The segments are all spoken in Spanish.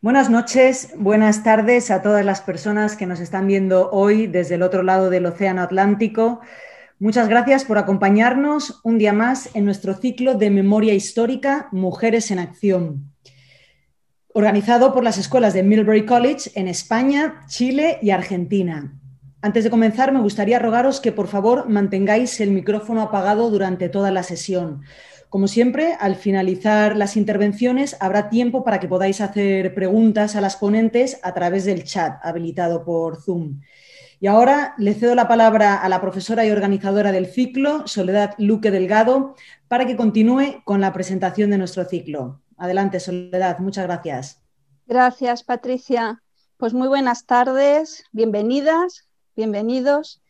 Buenas noches, buenas tardes a todas las personas que nos están viendo hoy desde el otro lado del Océano Atlántico. Muchas gracias por acompañarnos un día más en nuestro ciclo de memoria histórica Mujeres en Acción, organizado por las escuelas de Millbury College en España, Chile y Argentina. Antes de comenzar, me gustaría rogaros que por favor mantengáis el micrófono apagado durante toda la sesión. Como siempre, al finalizar las intervenciones habrá tiempo para que podáis hacer preguntas a las ponentes a través del chat habilitado por Zoom. Y ahora le cedo la palabra a la profesora y organizadora del ciclo, Soledad Luque Delgado, para que continúe con la presentación de nuestro ciclo. Adelante, Soledad, muchas gracias. Gracias, Patricia. Pues muy buenas tardes, bienvenidas, bienvenidos.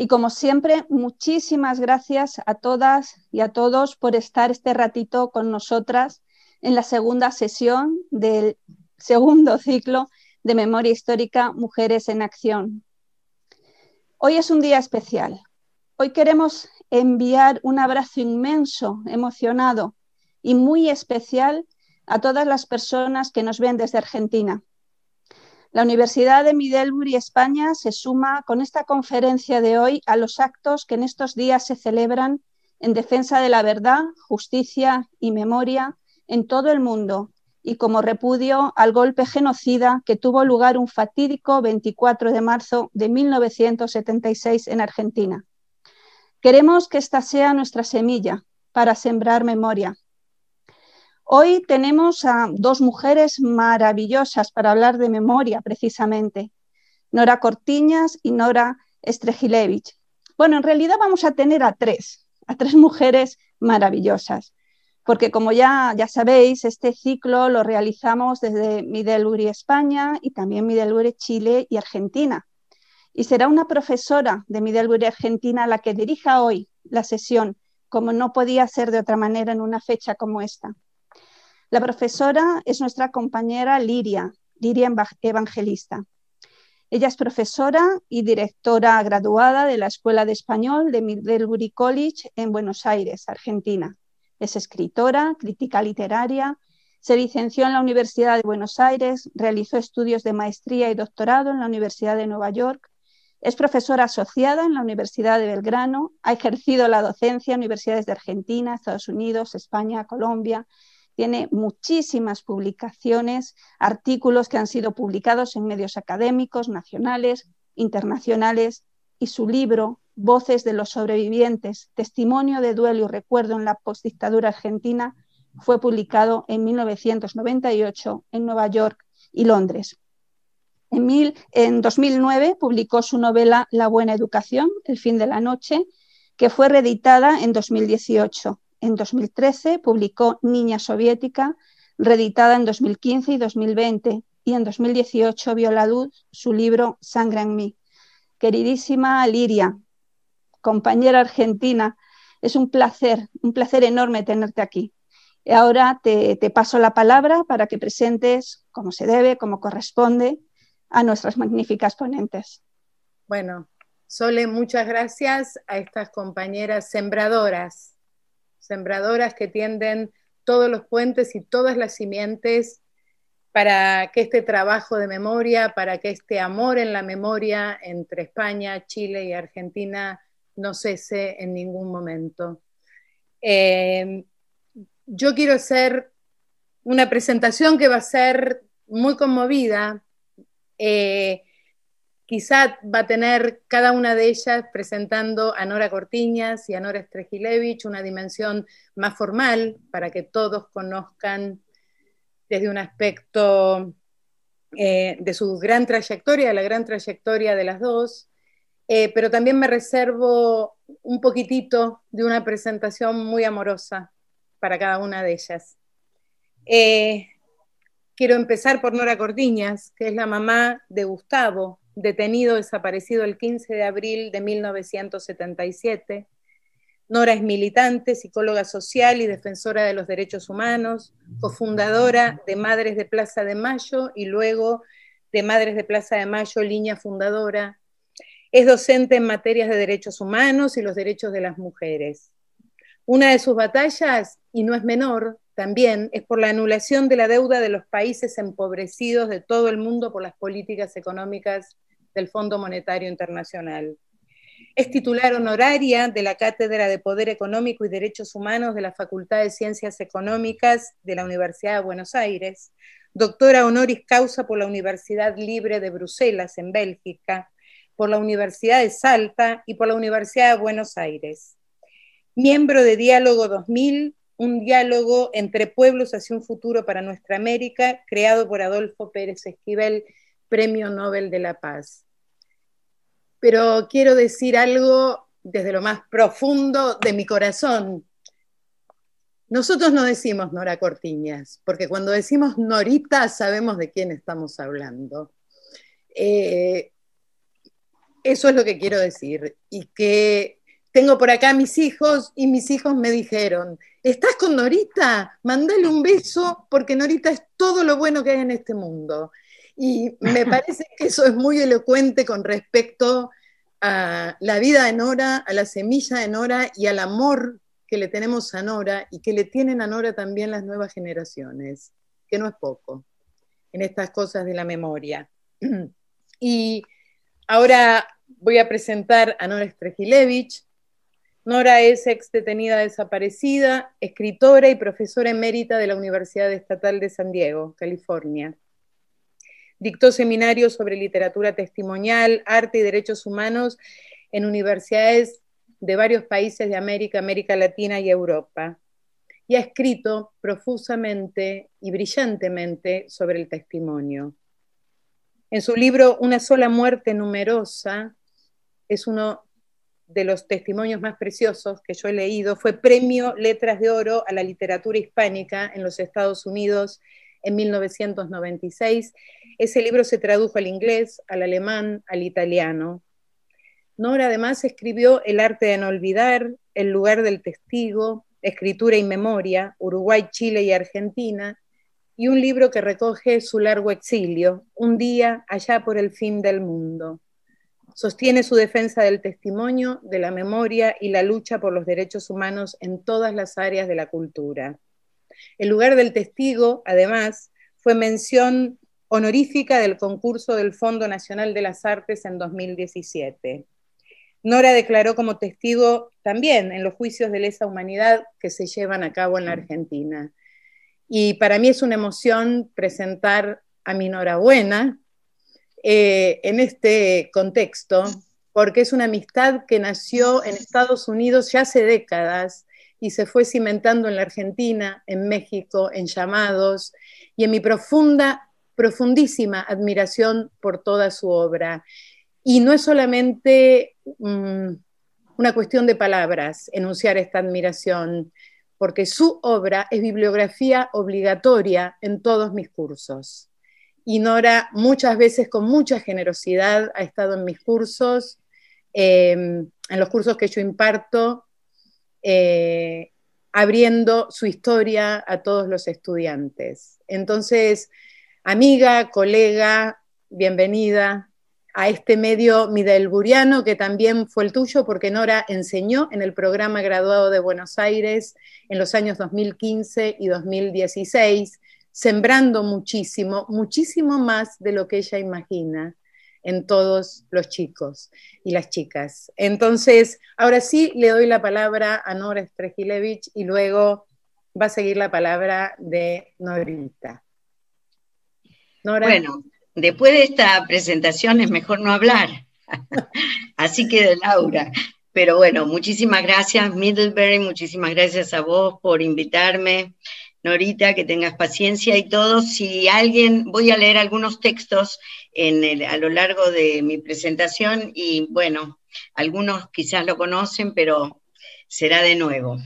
Y como siempre, muchísimas gracias a todas y a todos por estar este ratito con nosotras en la segunda sesión del segundo ciclo de Memoria Histórica Mujeres en Acción. Hoy es un día especial. Hoy queremos enviar un abrazo inmenso, emocionado y muy especial a todas las personas que nos ven desde Argentina. La Universidad de Middlebury, España, se suma con esta conferencia de hoy a los actos que en estos días se celebran en defensa de la verdad, justicia y memoria en todo el mundo y como repudio al golpe genocida que tuvo lugar un fatídico 24 de marzo de 1976 en Argentina. Queremos que esta sea nuestra semilla para sembrar memoria, Hoy tenemos a dos mujeres maravillosas para hablar de memoria, precisamente, Nora Cortiñas y Nora Strejilevich. Bueno, en realidad vamos a tener a tres, a tres mujeres maravillosas, porque como ya, ya sabéis, este ciclo lo realizamos desde Middlebury, España, y también Middlebury, Chile y Argentina. Y será una profesora de Middlebury, Argentina, la que dirija hoy la sesión, como no podía ser de otra manera en una fecha como esta. La profesora es nuestra compañera Liria, Liria Evangelista. Ella es profesora y directora graduada de la Escuela de Español de Middlebury College en Buenos Aires, Argentina. Es escritora, crítica literaria, se licenció en la Universidad de Buenos Aires, realizó estudios de maestría y doctorado en la Universidad de Nueva York, es profesora asociada en la Universidad de Belgrano, ha ejercido la docencia en universidades de Argentina, Estados Unidos, España, Colombia, tiene muchísimas publicaciones, artículos que han sido publicados en medios académicos, nacionales, internacionales, y su libro, Voces de los sobrevivientes, testimonio de duelo y recuerdo en la postdictadura argentina, fue publicado en 1998 en Nueva York y Londres. En, en 2009 publicó su novela La buena educación, El fin de la noche, que fue reeditada en 2018 en 2013 publicó Niña Soviética, reeditada en 2015 y 2020, y en 2018 vio la luz su libro Sangre en mí. Queridísima Liria, compañera argentina, es un placer, un placer enorme tenerte aquí. Y ahora te, te paso la palabra para que presentes como se debe, como corresponde, a nuestras magníficas ponentes. Bueno, Sole, muchas gracias a estas compañeras sembradoras sembradoras que tienden todos los puentes y todas las simientes para que este trabajo de memoria, para que este amor en la memoria entre España, Chile y Argentina no cese en ningún momento. Eh, yo quiero hacer una presentación que va a ser muy conmovida. Eh, Quizá va a tener cada una de ellas presentando a Nora Cortiñas y a Nora Strejilevich una dimensión más formal para que todos conozcan desde un aspecto eh, de su gran trayectoria, de la gran trayectoria de las dos, eh, pero también me reservo un poquitito de una presentación muy amorosa para cada una de ellas. Eh, quiero empezar por Nora Cortiñas, que es la mamá de Gustavo, detenido desaparecido el 15 de abril de 1977. Nora es militante, psicóloga social y defensora de los derechos humanos, cofundadora de Madres de Plaza de Mayo y luego de Madres de Plaza de Mayo, línea fundadora. Es docente en materias de derechos humanos y los derechos de las mujeres. Una de sus batallas, y no es menor, también es por la anulación de la deuda de los países empobrecidos de todo el mundo por las políticas económicas del Fondo Monetario Internacional. Es titular honoraria de la Cátedra de Poder Económico y Derechos Humanos de la Facultad de Ciencias Económicas de la Universidad de Buenos Aires, doctora honoris causa por la Universidad Libre de Bruselas, en Bélgica, por la Universidad de Salta y por la Universidad de Buenos Aires. Miembro de Diálogo 2000 un diálogo entre pueblos hacia un futuro para nuestra América, creado por Adolfo Pérez Esquivel, Premio Nobel de la Paz. Pero quiero decir algo desde lo más profundo de mi corazón. Nosotros no decimos Nora Cortiñas, porque cuando decimos Norita sabemos de quién estamos hablando. Eh, eso es lo que quiero decir. Y que tengo por acá a mis hijos y mis hijos me dijeron, ¿estás con Norita? Mándale un beso porque Norita es todo lo bueno que hay en este mundo. Y me parece que eso es muy elocuente con respecto a la vida de Nora, a la semilla de Nora y al amor que le tenemos a Nora y que le tienen a Nora también las nuevas generaciones, que no es poco en estas cosas de la memoria. Y ahora voy a presentar a Nora Strejilevich, Nora es ex detenida desaparecida, escritora y profesora emérita de la Universidad Estatal de San Diego, California. Dictó seminarios sobre literatura testimonial, arte y derechos humanos en universidades de varios países de América, América Latina y Europa. Y ha escrito profusamente y brillantemente sobre el testimonio. En su libro Una sola muerte numerosa, es uno de los testimonios más preciosos que yo he leído, fue premio Letras de Oro a la literatura hispánica en los Estados Unidos en 1996. Ese libro se tradujo al inglés, al alemán, al italiano. Nora además escribió El arte de no olvidar, El lugar del testigo, Escritura y memoria, Uruguay, Chile y Argentina, y un libro que recoge su largo exilio, Un día allá por el fin del mundo. Sostiene su defensa del testimonio, de la memoria y la lucha por los derechos humanos en todas las áreas de la cultura. El lugar del testigo, además, fue mención honorífica del concurso del Fondo Nacional de las Artes en 2017. Nora declaró como testigo también en los juicios de lesa humanidad que se llevan a cabo en la Argentina. Y para mí es una emoción presentar a mi Buena, eh, en este contexto, porque es una amistad que nació en Estados Unidos ya hace décadas y se fue cimentando en la Argentina, en México, en llamados y en mi profunda, profundísima admiración por toda su obra. Y no es solamente mm, una cuestión de palabras enunciar esta admiración, porque su obra es bibliografía obligatoria en todos mis cursos y Nora muchas veces con mucha generosidad ha estado en mis cursos, em, en los cursos que yo imparto, eh, abriendo su historia a todos los estudiantes. Entonces, amiga, colega, bienvenida a este medio midelburiano que también fue el tuyo, porque Nora enseñó en el programa graduado de Buenos Aires en los años 2015 y 2016 sembrando muchísimo, muchísimo más de lo que ella imagina en todos los chicos y las chicas. Entonces, ahora sí le doy la palabra a Nora Strejilevich y luego va a seguir la palabra de Norita. Bueno, después de esta presentación es mejor no hablar. Así que de Laura. Pero bueno, muchísimas gracias, Middlebury, muchísimas gracias a vos por invitarme. Norita, que tengas paciencia y todo. Si alguien, voy a leer algunos textos en a lo largo de mi presentación y bueno, algunos quizás lo conocen, pero será de nuevo.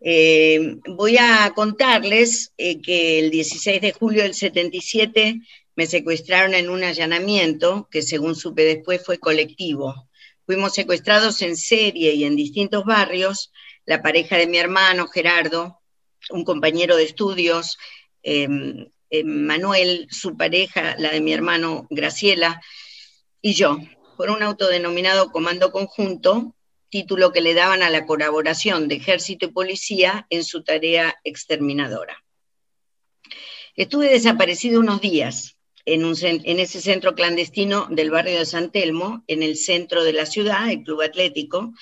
Eh, voy a contarles eh, que el 16 de julio del 77 me secuestraron en un allanamiento que según supe después fue colectivo. Fuimos secuestrados en serie y en distintos barrios, la pareja de mi hermano Gerardo, un compañero de estudios, em, em, Manuel, su pareja, la de mi hermano Graciela, y yo, por un autodenominado comando conjunto, título que le daban a la colaboración de ejército y policía en su tarea exterminadora. Estuve desaparecido unos días en, en, ese centro clandestino del barrio de San Telmo, en el centro de la ciudad, el Club Atlético,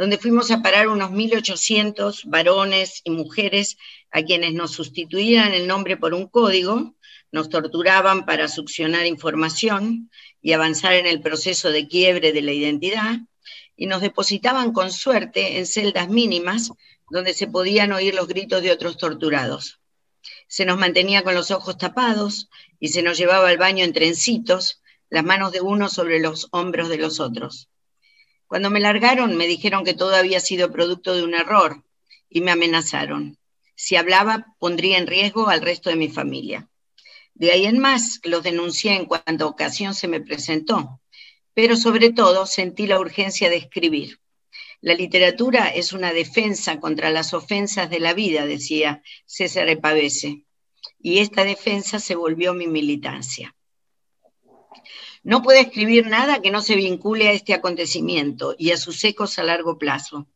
donde fuimos a parar unos 1.800 varones y mujeres a quienes nos sustituían el nombre por un código, nos torturaban para succionar información y avanzar en el proceso de quiebre de la identidad, y nos depositaban con suerte en celdas mínimas donde se podían oír los gritos de otros torturados. Se nos mantenía con los ojos tapados y se nos llevaba al baño en trencitos, las manos de uno sobre los hombros de los otros. Cuando me largaron me dijeron que todo había sido producto de un error y me amenazaron. Si hablaba pondría en riesgo al resto de mi familia. De ahí en más los denuncié en cuanto ocasión se me presentó pero sobre todo sentí la urgencia de escribir. La literatura es una defensa contra las ofensas de la vida, decía César Epavese, y esta defensa se volvió mi militancia. No puedo escribir nada que no se vincule a este acontecimiento y a sus ecos a largo plazo.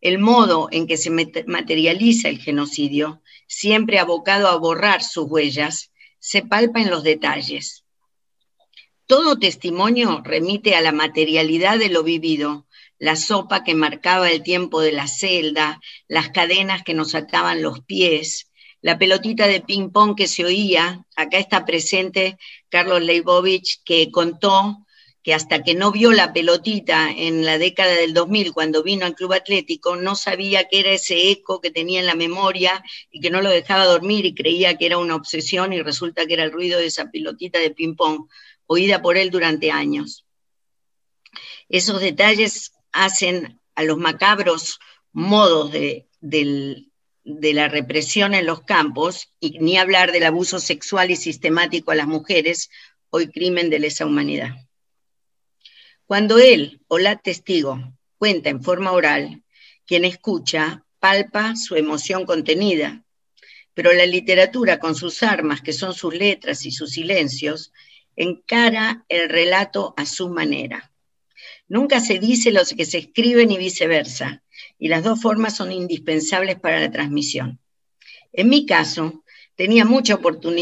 El modo en que se materializa el genocidio, siempre abocado a borrar sus huellas, se palpa en los detalles. Todo testimonio remite a la materialidad de lo vivido, la sopa que marcaba el tiempo de la celda, las cadenas que nos ataban los pies, la pelotita de ping-pong que se oía. Acá está presente Carlos Leibovich, que contó que hasta que no vio la pelotita en la década del 2000, cuando vino al Club Atlético, no sabía qué era ese eco que tenía en la memoria y que no lo dejaba dormir y creía que era una obsesión y resulta que era el ruido de esa pelotita de ping-pong oída por él durante años. Esos detalles hacen a los macabros modos de, de la represión en los campos, y ni hablar del abuso sexual y sistemático a las mujeres, hoy crimen de lesa humanidad. Cuando él o la testigo cuenta en forma oral, quien escucha palpa su emoción contenida, pero la literatura con sus armas, que son sus letras y sus silencios, encara el relato a su manera. Nunca se dice lo que se escribe ni viceversa, y las dos formas son indispensables para la transmisión. En mi caso, tenía mucha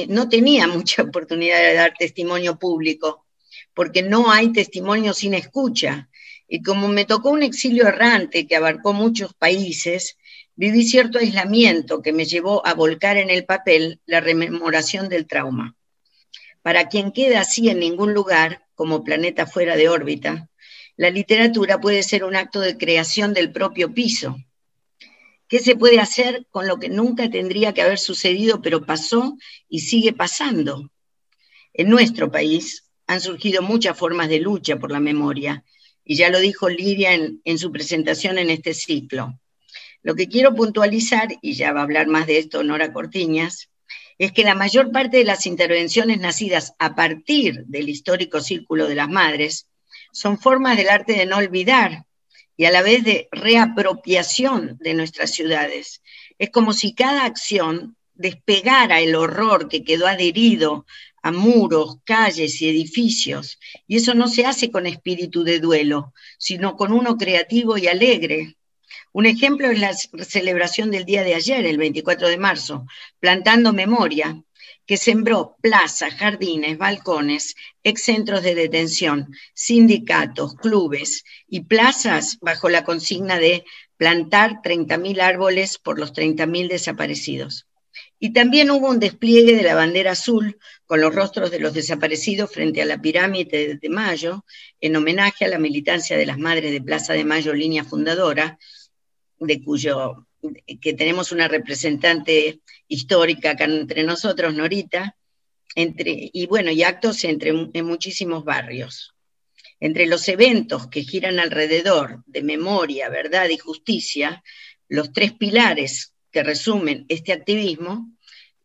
no tenía mucha oportunidad de dar testimonio público, porque no hay testimonio sin escucha. Y como me tocó un exilio errante que abarcó muchos países, viví cierto aislamiento que me llevó a volcar en el papel la rememoración del trauma. Para quien queda así en ningún lugar, como planeta fuera de órbita, la literatura puede ser un acto de creación del propio piso. ¿Qué se puede hacer con lo que nunca tendría que haber sucedido, pero pasó y sigue pasando? En nuestro país han surgido muchas formas de lucha por la memoria, y ya lo dijo Lidia en, su presentación en este ciclo. Lo que quiero puntualizar, y ya va a hablar más de esto Nora Cortiñas, es que la mayor parte de las intervenciones nacidas a partir del histórico círculo de las madres son formas del arte de no olvidar y a la vez de reapropiación de nuestras ciudades. Es como si cada acción despegara el horror que quedó adherido a muros, calles y edificios. Y eso no se hace con espíritu de duelo, sino con uno creativo y alegre, un ejemplo es la celebración del día de ayer, el 24 de marzo, Plantando Memoria, que sembró plazas, jardines, balcones, excentros de detención, sindicatos, clubes y plazas bajo la consigna de plantar 30.000 árboles por los 30.000 desaparecidos. Y también hubo un despliegue de la bandera azul con los rostros de los desaparecidos frente a la pirámide de Mayo, en homenaje a la militancia de las Madres de Plaza de Mayo, línea fundadora, de cuyo, que tenemos una representante histórica entre nosotros, Norita, entre, y bueno, y actos entre, en muchísimos barrios. Entre los eventos que giran alrededor de memoria, verdad y justicia, los tres pilares que resumen este activismo,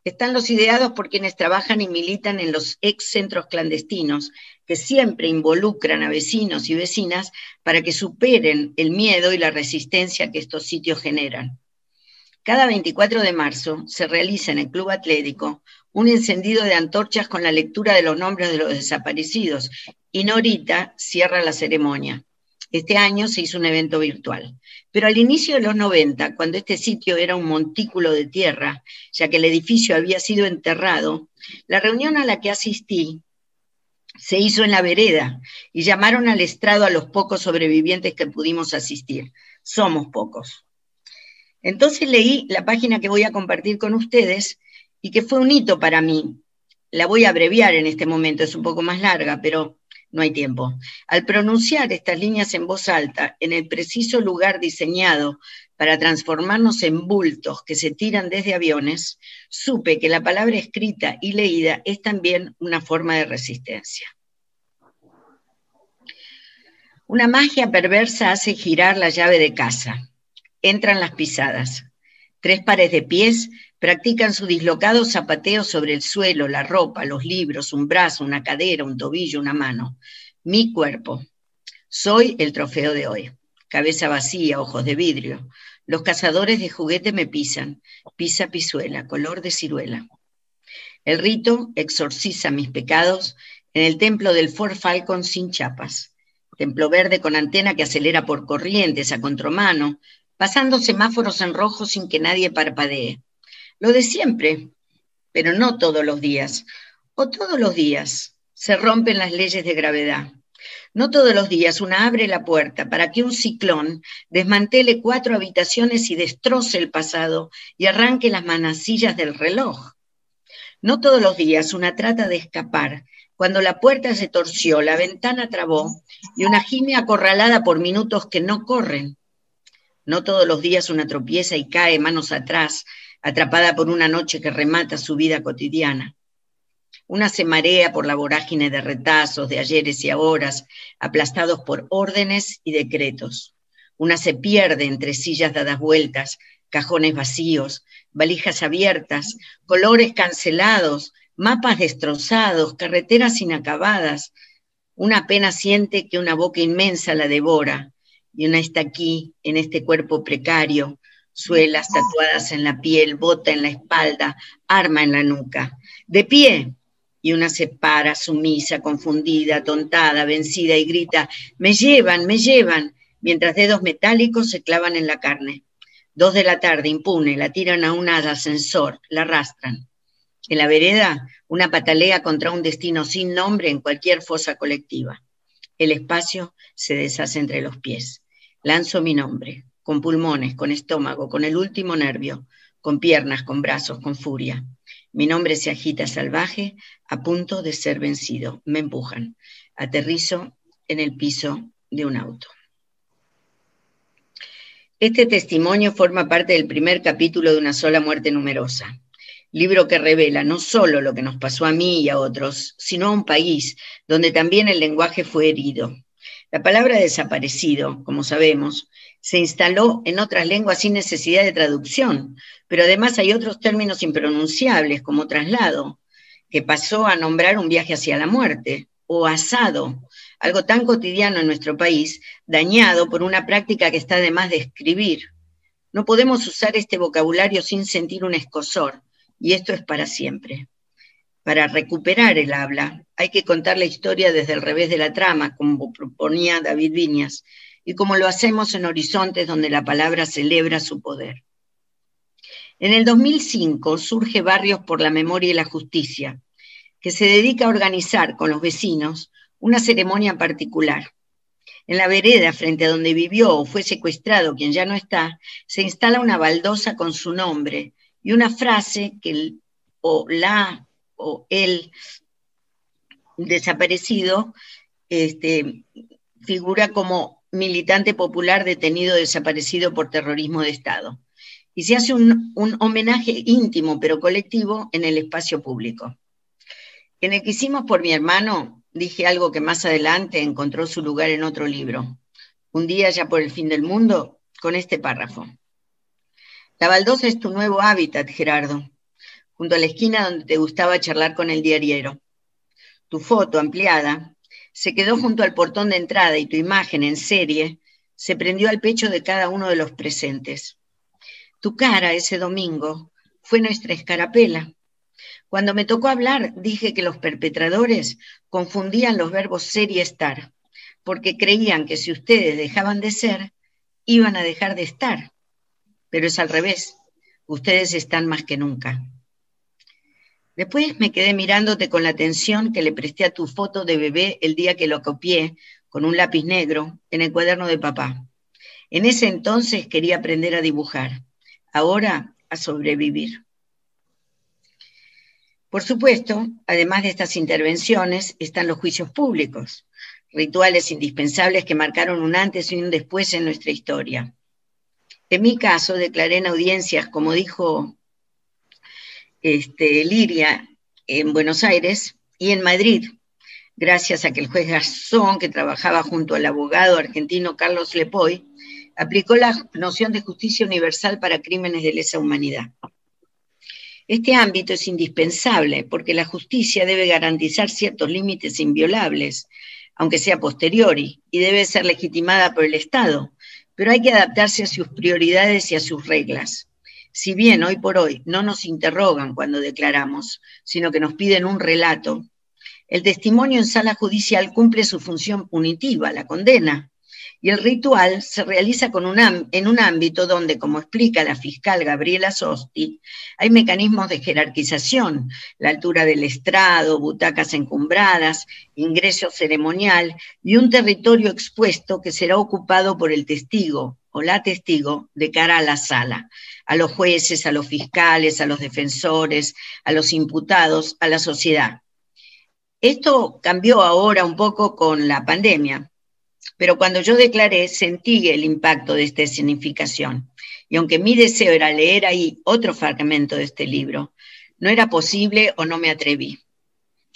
están los ideados por quienes trabajan y militan en los ex centros clandestinos, que siempre involucran a vecinos y vecinas para que superen el miedo y la resistencia que estos sitios generan. Cada 24 de marzo se realiza en el Club Atlético un encendido de antorchas con la lectura de los nombres de los desaparecidos y Norita cierra la ceremonia. Este año se hizo un evento virtual. Pero al inicio de los 90, cuando este sitio era un montículo de tierra, ya que el edificio había sido enterrado, la reunión a la que asistí se hizo en la vereda y llamaron al estrado a los pocos sobrevivientes que pudimos asistir. Somos pocos. Entonces leí la página que voy a compartir con ustedes y que fue un hito para mí. La voy a abreviar en este momento, es un poco más larga, pero no hay tiempo. Al pronunciar estas líneas en voz alta, en el preciso lugar diseñado para transformarnos en bultos que se tiran desde aviones, supe que la palabra escrita y leída es también una forma de resistencia. Una magia perversa hace girar la llave de casa. Entran las pisadas. Tres pares de pies practican su dislocado zapateo sobre el suelo, la ropa, los libros, un brazo, una cadera, un tobillo, una mano. Mi cuerpo. Soy el trofeo de hoy. Cabeza vacía, ojos de vidrio. Los cazadores de juguete me pisan. Pisa pisuela, color de ciruela. El rito exorciza mis pecados en el templo del Fort Falcon sin chapas. Templo verde con antena que acelera por corrientes a contramano, pasando semáforos en rojo sin que nadie parpadee. Lo de siempre, pero no todos los días. O todos los días se rompen las leyes de gravedad. No todos los días una abre la puerta para que un ciclón desmantele cuatro habitaciones y destroce el pasado y arranque las manacillas del reloj. No todos los días una trata de escapar cuando la puerta se torció, la ventana trabó y una gime acorralada por minutos que no corren. No todos los días una tropieza y cae manos atrás, atrapada por una noche que remata su vida cotidiana. Una se marea por la vorágine de retazos, de ayeres y ahoras, aplastados por órdenes y decretos. Una se pierde entre sillas dadas vueltas, cajones vacíos, valijas abiertas, colores cancelados, mapas destrozados, carreteras inacabadas. Una apenas siente que una boca inmensa la devora, y una está aquí, en este cuerpo precario, suelas tatuadas en la piel, bota en la espalda, arma en la nuca. De pie, y una se para, sumisa, confundida, tontada, vencida, y grita, me llevan, me llevan, mientras dedos metálicos se clavan en la carne. Dos de la tarde, impune, la tiran a un ascensor, la arrastran. En la vereda, una patalea contra un destino sin nombre en cualquier fosa colectiva. El espacio se deshace entre los pies. Lanzo mi nombre, con pulmones, con estómago, con el último nervio, con piernas, con brazos, con furia. Mi nombre se agita salvaje, a punto de ser vencido. Me empujan. Aterrizo en el piso de un auto. Este testimonio forma parte del primer capítulo de Una sola muerte numerosa, libro que revela no solo lo que nos pasó a mí y a otros, sino a un país donde también el lenguaje fue herido, la palabra desaparecido, como sabemos, se instaló en otras lenguas sin necesidad de traducción, pero además hay otros términos impronunciables, como traslado, que pasó a nombrar un viaje hacia la muerte, o asado, algo tan cotidiano en nuestro país, dañado por una práctica que está de más de escribir. No podemos usar este vocabulario sin sentir un escosor, y esto es para siempre. Para recuperar el habla, hay que contar la historia desde el revés de la trama, como proponía David Viñas, y como lo hacemos en Horizontes, donde la palabra celebra su poder. En el 2005 surge Barrios por la Memoria y la Justicia, que se dedica a organizar con los vecinos una ceremonia particular. En la vereda frente a donde vivió o fue secuestrado quien ya no está, se instala una baldosa con su nombre y una frase que o la o el desaparecido este, figura como militante popular detenido desaparecido por terrorismo de Estado. Y se hace un, un homenaje íntimo pero colectivo en el espacio público. En el que hicimos por mi hermano, dije algo que más adelante encontró su lugar en otro libro. Un día ya por el fin del mundo, con este párrafo. La baldosa es tu nuevo hábitat, Gerardo junto a la esquina donde te gustaba charlar con el diariero. Tu foto ampliada se quedó junto al portón de entrada y tu imagen en serie se prendió al pecho de cada uno de los presentes. Tu cara ese domingo fue nuestra escarapela. Cuando me tocó hablar, dije que los perpetradores confundían los verbos ser y estar. porque creían que si ustedes dejaban de ser, iban a dejar de estar. Pero es al revés, ustedes están más que nunca. Después me quedé mirándote con la atención que le presté a tu foto de bebé el día que lo copié con un lápiz negro en el cuaderno de papá. En ese entonces quería aprender a dibujar, ahora a sobrevivir. Por supuesto, además de estas intervenciones, están los juicios públicos, rituales indispensables que marcaron un antes y un después en nuestra historia. En mi caso, declaré en audiencias, como dijo este, Liria, en Buenos Aires y en Madrid, gracias a que el juez Garzón, que trabajaba junto al abogado argentino Carlos Lepoy, aplicó la noción de justicia universal para crímenes de lesa humanidad. Este ámbito es indispensable porque la justicia debe garantizar ciertos límites inviolables, aunque sea posteriori, y debe ser legitimada por el Estado, pero hay que adaptarse a sus prioridades y a sus reglas. Si bien hoy por hoy no nos interrogan cuando declaramos, sino que nos piden un relato, el testimonio en sala judicial cumple su función punitiva, la condena, y el ritual se realiza en un ámbito donde, como explica la fiscal Gabriela Sosti, hay mecanismos de jerarquización, la altura del estrado, butacas encumbradas, ingreso ceremonial y un territorio expuesto que será ocupado por el testigo o la testigo de cara a la sala, a los jueces, a los fiscales, a los defensores, a los imputados, a la sociedad. Esto cambió ahora un poco con la pandemia, pero cuando yo declaré sentí el impacto de esta significación. Y aunque mi deseo era leer ahí otro fragmento de este libro, no era posible o no me atreví.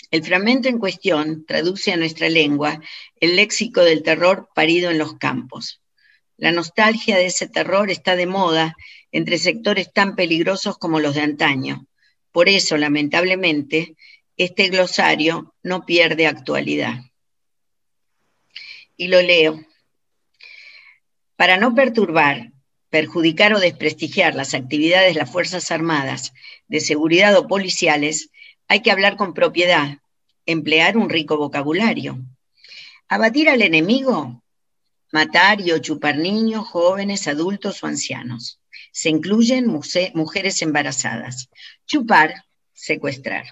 El fragmento en cuestión traduce a nuestra lengua el léxico del terror parido en los campos. La nostalgia de ese terror está de moda entre sectores tan peligrosos como los de antaño. Por eso, lamentablemente, este glosario no pierde actualidad y lo leo. Para no perturbar, perjudicar o desprestigiar las actividades de las Fuerzas Armadas, de seguridad o policiales, hay que hablar con propiedad, emplear un rico vocabulario. Abatir al enemigo, matar y o chupar niños, jóvenes, adultos o ancianos. Se incluyen mujeres embarazadas. Chupar, secuestrar.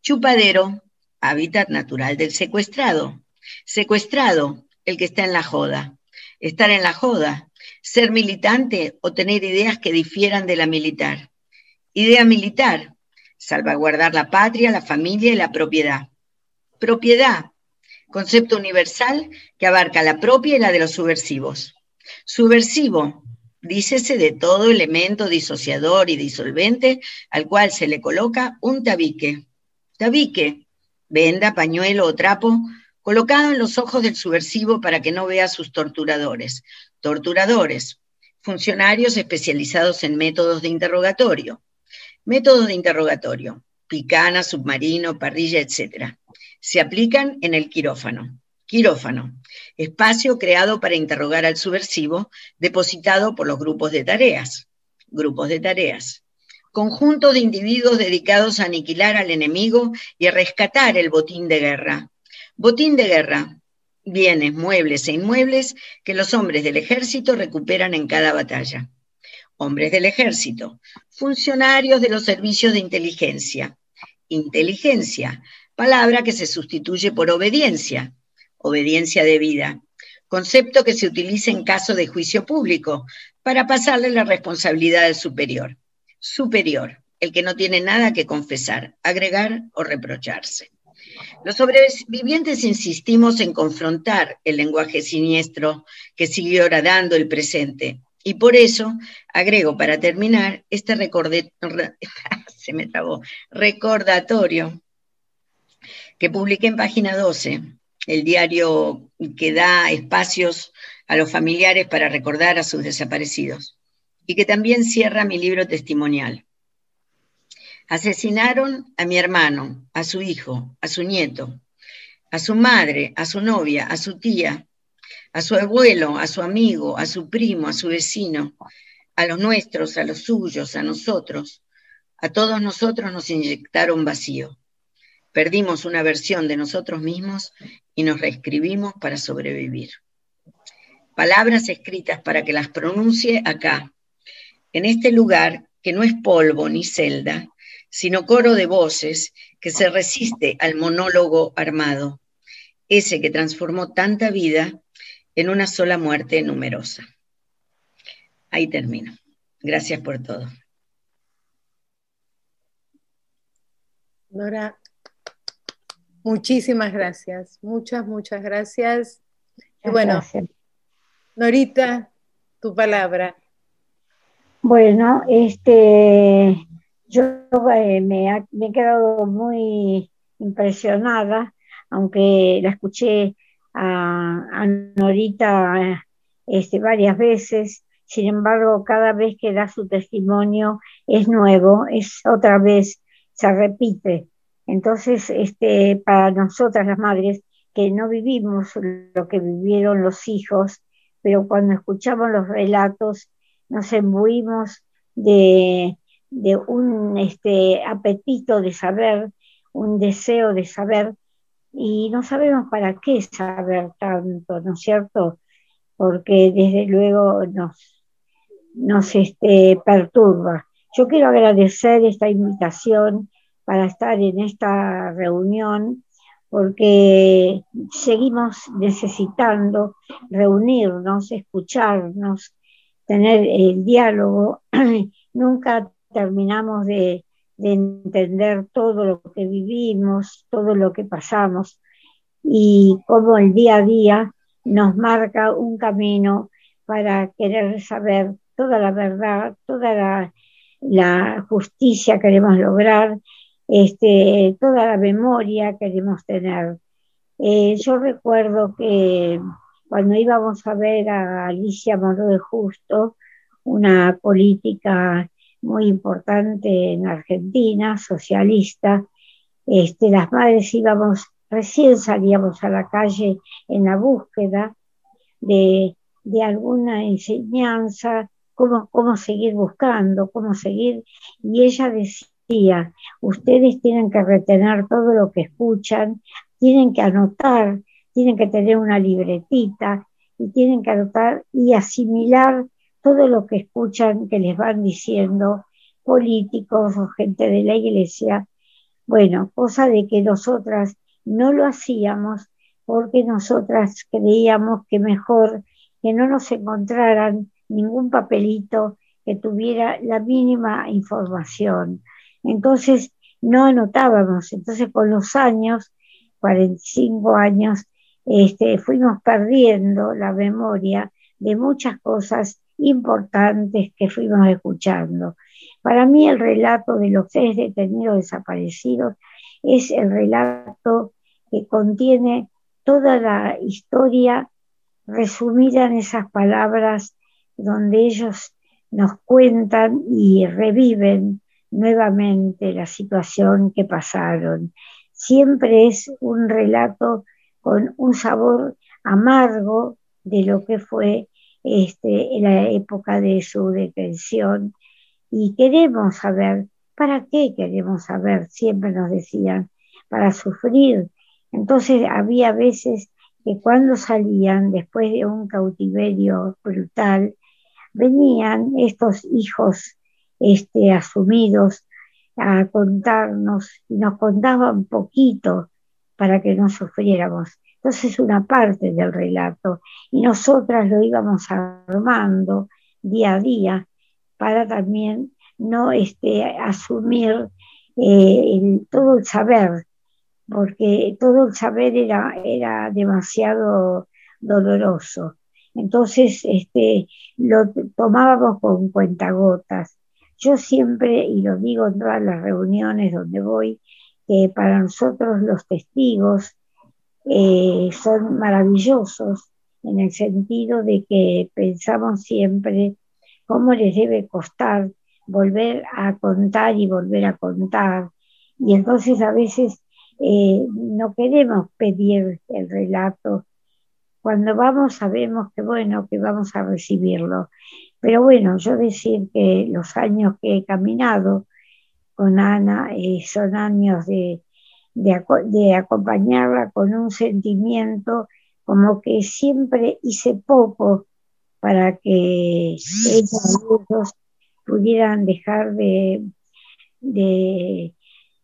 Chupadero, hábitat natural del secuestrado. Secuestrado, el que está en la joda. Estar en la joda, ser militante o tener ideas que difieran de la militar. Idea militar, salvaguardar la patria, la familia y la propiedad. Propiedad, concepto universal que abarca la propia y la de los subversivos. Subversivo, dícese de todo elemento disociador y disolvente al cual se le coloca un tabique. Tabique, venda, pañuelo o trapo colocado en los ojos del subversivo para que no vea a sus torturadores. Torturadores, funcionarios especializados en métodos de interrogatorio. Métodos de interrogatorio, picana, submarino, parrilla, etc. Se aplican en el quirófano. Quirófano, espacio creado para interrogar al subversivo, depositado por los grupos de tareas. Grupos de tareas. Conjunto de individuos dedicados a aniquilar al enemigo y a rescatar el botín de guerra, Botín de guerra, bienes, muebles e inmuebles que los hombres del ejército recuperan en cada batalla. Hombres del ejército, funcionarios de los servicios de inteligencia. Inteligencia, palabra que se sustituye por obediencia, obediencia debida, concepto que se utiliza en caso de juicio público para pasarle la responsabilidad al superior. Superior, el que no tiene nada que confesar, agregar o reprocharse. Los sobrevivientes insistimos en confrontar el lenguaje siniestro que siguió horadando el presente. Y por eso agrego para terminar este se me recordatorio que publiqué en página 12, el diario que da espacios a los familiares para recordar a sus desaparecidos, y que también cierra mi libro testimonial. Asesinaron a mi hermano, a su hijo, a su nieto, a su madre, a su novia, a su tía, a su abuelo, a su amigo, a su primo, a su vecino, a los nuestros, a los suyos, a nosotros. A todos nosotros nos inyectaron vacío. Perdimos una versión de nosotros mismos y nos reescribimos para sobrevivir. Palabras escritas para que las pronuncie acá, en este lugar que no es polvo ni celda, sino coro de voces que se resiste al monólogo armado, ese que transformó tanta vida en una sola muerte numerosa. Ahí termino. Gracias por todo. Nora, muchísimas gracias, muchas, muchas gracias. Y bueno, Norita, tu palabra. Bueno, este, yo eh, me, he quedado muy impresionada, aunque la escuché a, Norita este, varias veces, sin embargo, cada vez que da su testimonio es nuevo, es otra vez, se repite. Entonces, este, para nosotras las madres, que no vivimos lo que vivieron los hijos, pero cuando escuchamos los relatos nos embuimos de, un este, apetito de saber, un deseo de saber, y no sabemos para qué saber tanto, ¿no es cierto? Porque desde luego nos, nos este, perturba. Yo quiero agradecer esta invitación para estar en esta reunión porque seguimos necesitando reunirnos, escucharnos, tener el diálogo. Nunca terminamos de, entender todo lo que vivimos, todo lo que pasamos y cómo el día a día nos marca un camino para querer saber toda la verdad, toda la, la justicia queremos lograr este, toda la memoria queremos tener. Eh, yo recuerdo que cuando íbamos a ver a Alicia Moro de Justo, una política muy importante en Argentina, socialista, este, las madres íbamos, recién salíamos a la calle en la búsqueda de, alguna enseñanza, cómo seguir buscando, cómo seguir, y ella decía, ustedes tienen que retener todo lo que escuchan, tienen que anotar, tienen que tener una libretita y tienen que anotar y asimilar todo lo que escuchan que les van diciendo políticos o gente de la iglesia. Bueno, cosa de que nosotras no lo hacíamos porque nosotras creíamos que mejor que no nos encontraran ningún papelito que tuviera la mínima información. Entonces no anotábamos, entonces con los años, 45 años, este, fuimos perdiendo la memoria de muchas cosas importantes que fuimos escuchando. Para mí el relato de los tres detenidos desaparecidos es el relato que contiene toda la historia resumida en esas palabras donde ellos nos cuentan y reviven nuevamente la situación que pasaron. Siempre es un relato con un sabor amargo de lo que fue este, la época de su detención. Y queremos saber, ¿para qué queremos saber? Siempre nos decían, para sufrir. Entonces había veces que cuando salían después de un cautiverio brutal, venían estos hijos este, asumidos a contarnos y nos contaban poquito para que no sufriéramos. Entonces una parte del relato y nosotras lo íbamos armando día a día para también no este, asumir eh, todo el saber, porque todo el saber era, era demasiado doloroso. Entonces este, lo tomábamos con cuentagotas yo siempre, y lo digo en todas las reuniones donde voy, que para nosotros los testigos eh, son maravillosos en el sentido de que pensamos siempre cómo les debe costar volver a contar y volver a contar. Y entonces a veces eh, no queremos pedir el relato. Cuando vamos sabemos que bueno, que vamos a recibirlo. Pero bueno, yo decir que los años que he caminado con Ana eh, son años de, de, acompañarla con un sentimiento como que siempre hice poco para que ellos pudieran dejar de, de,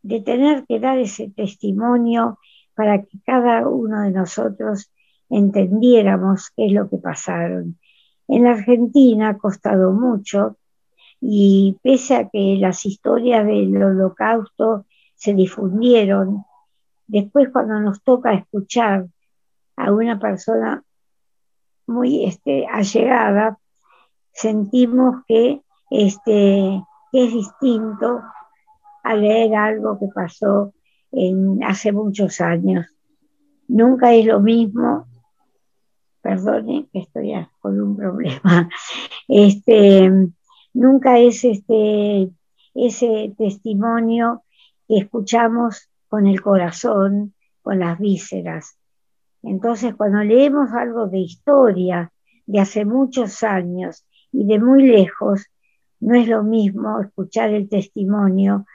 de, tener que dar ese testimonio para que cada uno de nosotros entendiéramos qué es lo que pasaron. En Argentina ha costado mucho y pese a que las historias del holocausto se difundieron, después cuando nos toca escuchar a una persona muy este, allegada, sentimos que, este, es distinto a leer algo que pasó en, hace muchos años. Nunca es lo mismo, perdone que estoy con un problema, este, nunca es este, ese testimonio que escuchamos con el corazón, con las vísceras. Entonces, cuando leemos algo de historia de hace muchos años y de muy lejos, no es lo mismo escuchar el testimonio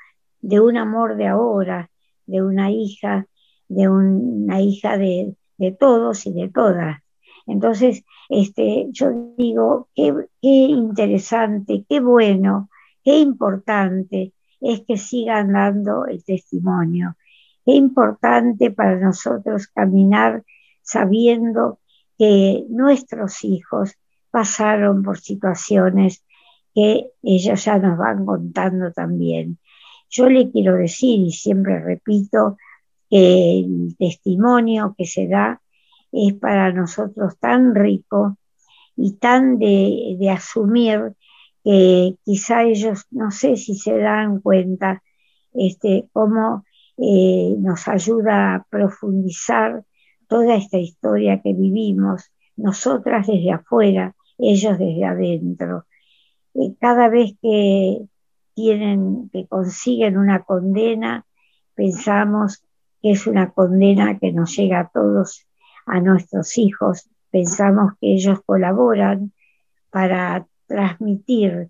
de un amor de ahora, de una hija, de una hija de, de todos y de todas. Entonces, este, yo digo, qué, interesante, qué bueno, qué importante es que sigan dando el testimonio. Qué importante para nosotros caminar sabiendo que nuestros hijos pasaron por situaciones que ellos ya nos van contando también. Yo le quiero decir, y siempre repito, que el testimonio que se da es para nosotros tan rico y tan de, asumir que quizá ellos no sé si se dan cuenta este, cómo eh, nos ayuda a profundizar toda esta historia que vivimos, nosotras desde afuera, ellos desde adentro. Y cada vez que tienen, que consiguen una condena, pensamos que es una condena que nos llega a todos a nuestros hijos. Pensamos que ellos colaboran para transmitir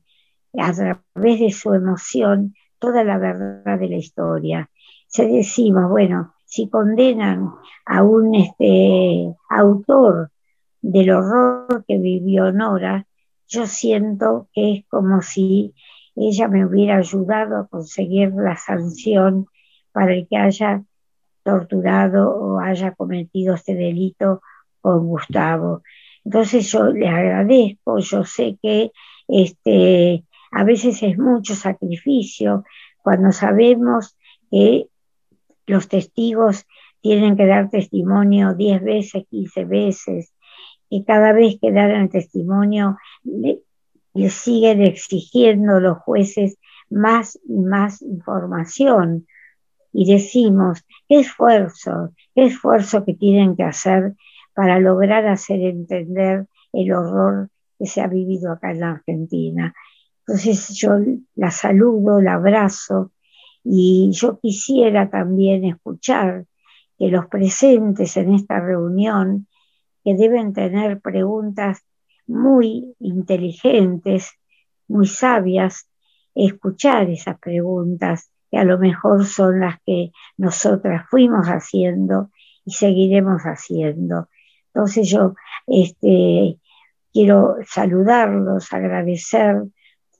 a través de su emoción toda la verdad de la historia. Se decimos, bueno, si condenan a un este, autor del horror que vivió Nora, yo siento que es como si ella me hubiera ayudado a conseguir la sanción para que haya torturado o haya cometido este delito con Gustavo. Entonces yo le agradezco, yo sé que este, a veces es mucho sacrificio cuando sabemos que los testigos tienen que dar testimonio 10 veces, 15 veces, y cada vez que dan el testimonio le siguen exigiendo los jueces más y más información y decimos, qué esfuerzo, qué esfuerzo que tienen que hacer para lograr hacer entender el horror que se ha vivido acá en Argentina. Entonces yo la saludo, la abrazo y yo quisiera también escuchar que los presentes en esta reunión, que deben tener preguntas muy inteligentes, muy sabias, escuchar esas preguntas que a lo mejor son las que nosotras fuimos haciendo y seguiremos haciendo. Entonces yo este, quiero saludarlos, agradecer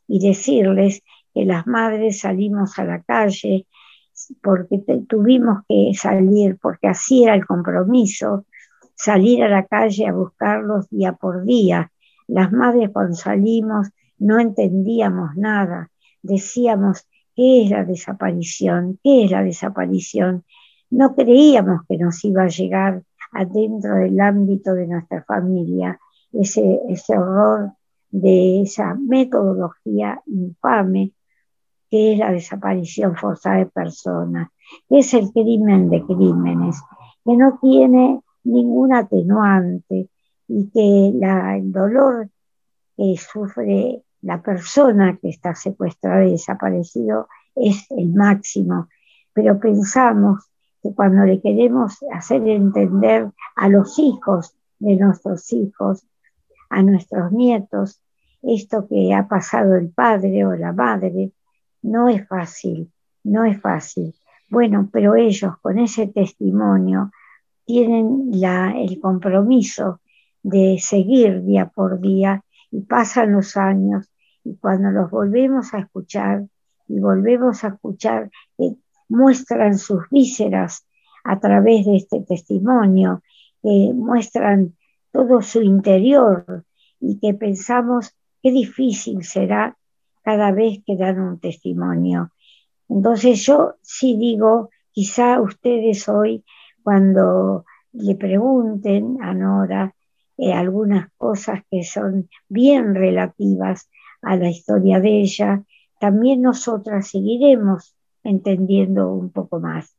y decirles que las madres salimos a la calle porque tuvimos que salir, porque así era el compromiso, salir a la calle a buscarlos día por día. Las madres cuando salimos no entendíamos nada, decíamos, ¿Qué es la desaparición? ¿Qué es la desaparición? No creíamos que nos iba a llegar adentro del ámbito de nuestra familia ese, ese horror de esa metodología infame que es la desaparición forzada de personas, que es el crimen de crímenes, que no tiene ningún atenuante y que el dolor que sufre la persona que está secuestrada y desaparecido es el máximo, pero pensamos que cuando le queremos hacer entender a los hijos de nuestros hijos, a nuestros nietos, esto que ha pasado el padre o la madre, no es fácil, no es fácil, Bueno, pero ellos con ese testimonio tienen la, el compromiso de seguir día por día y pasan los años y cuando los volvemos a escuchar y volvemos a escuchar, que muestran sus vísceras a través de este testimonio, que muestran todo su interior y que pensamos qué difícil será cada vez que dan un testimonio. Entonces yo sí digo, quizá ustedes hoy cuando le pregunten a Nora eh, algunas cosas que son bien relativas a la historia de ella, también nosotras seguiremos entendiendo un poco más.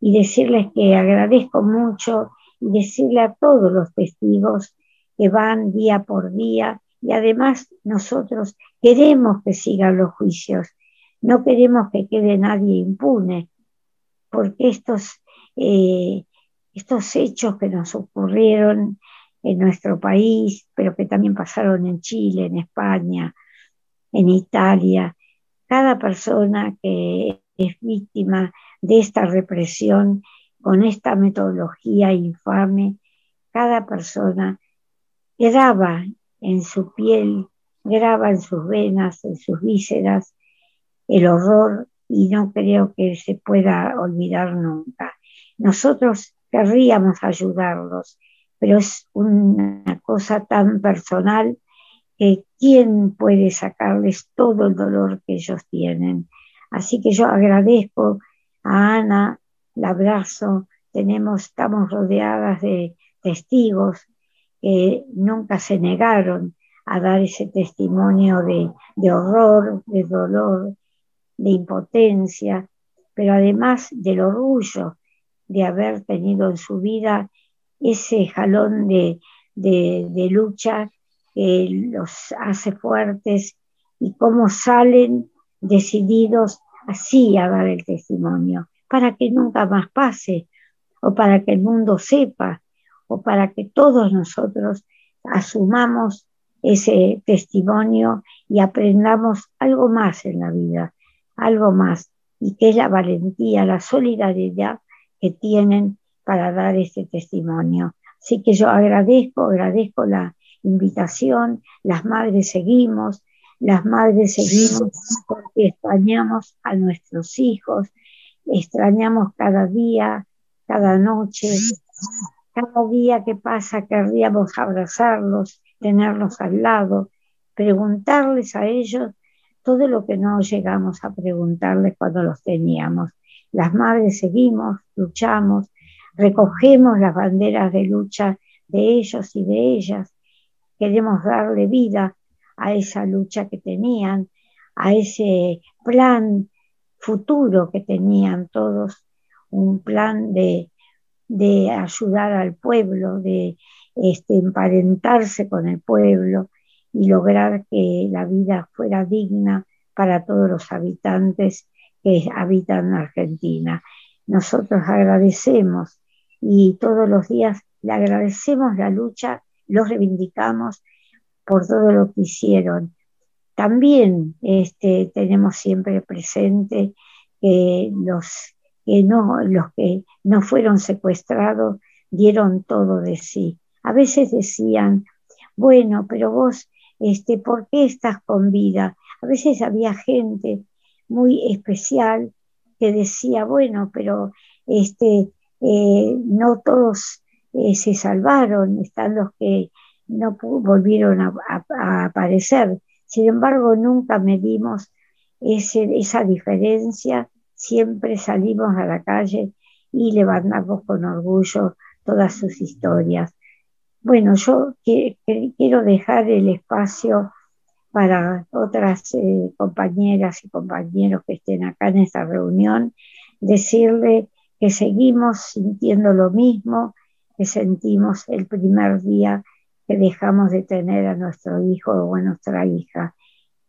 Y decirles que agradezco mucho y decirle a todos los testigos que van día por día y además nosotros queremos que sigan los juicios, no queremos que quede nadie impune, porque estos, eh, estos hechos que nos ocurrieron en nuestro país, pero que también pasaron en Chile, en España, en Italia, cada persona que es víctima de esta represión con esta metodología infame, cada persona graba en su piel, graba en sus venas, en sus vísceras, el horror y no creo que se pueda olvidar nunca. Nosotros querríamos ayudarlos, pero es una cosa tan personal que quién puede sacarles todo el dolor que ellos tienen. Así que yo agradezco a Ana, la abrazo, tenemos, estamos rodeadas de testigos que nunca se negaron a dar ese testimonio de, de horror, de dolor, de impotencia, pero además del orgullo de haber tenido en su vida ese jalón de, de, lucha que los hace fuertes y cómo salen decididos así a dar el testimonio, para que nunca más pase, o para que el mundo sepa, o para que todos nosotros asumamos ese testimonio y aprendamos algo más en la vida, algo más, y que es la valentía, la solidaridad que tienen para dar este testimonio. Así que yo agradezco, agradezco la invitación, las madres seguimos, las madres seguimos porque extrañamos a nuestros hijos, extrañamos cada día, cada noche, cada día que pasa querríamos abrazarlos, tenerlos al lado, preguntarles a ellos todo lo que no llegamos a preguntarles cuando los teníamos. Las madres seguimos, luchamos, recogemos las banderas de lucha de ellos y de ellas. Queremos darle vida a esa lucha que tenían, a ese plan futuro que tenían todos, un plan de, de ayudar al pueblo, de este, emparentarse con el pueblo, y lograr que la vida fuera digna para todos los habitantes que habitan Argentina. Nosotros agradecemos y todos los días le agradecemos la lucha, los reivindicamos por todo lo que hicieron. También este, tenemos siempre presente que los que no, los que no fueron secuestrados dieron todo de sí. A veces decían, bueno, pero vos este, ¿por qué estás con vida? A veces había gente muy especial que decía, bueno, pero este, eh, no todos eh, se salvaron, están los que no volvieron a, aparecer. Sin embargo, nunca medimos esa diferencia, siempre salimos a la calle y levantamos con orgullo todas sus historias. Bueno, yo quiero dejar el espacio para otras eh, compañeras y compañeros que estén acá en esta reunión, decirle que seguimos sintiendo lo mismo que sentimos el primer día que dejamos de tener a nuestro hijo o a nuestra hija,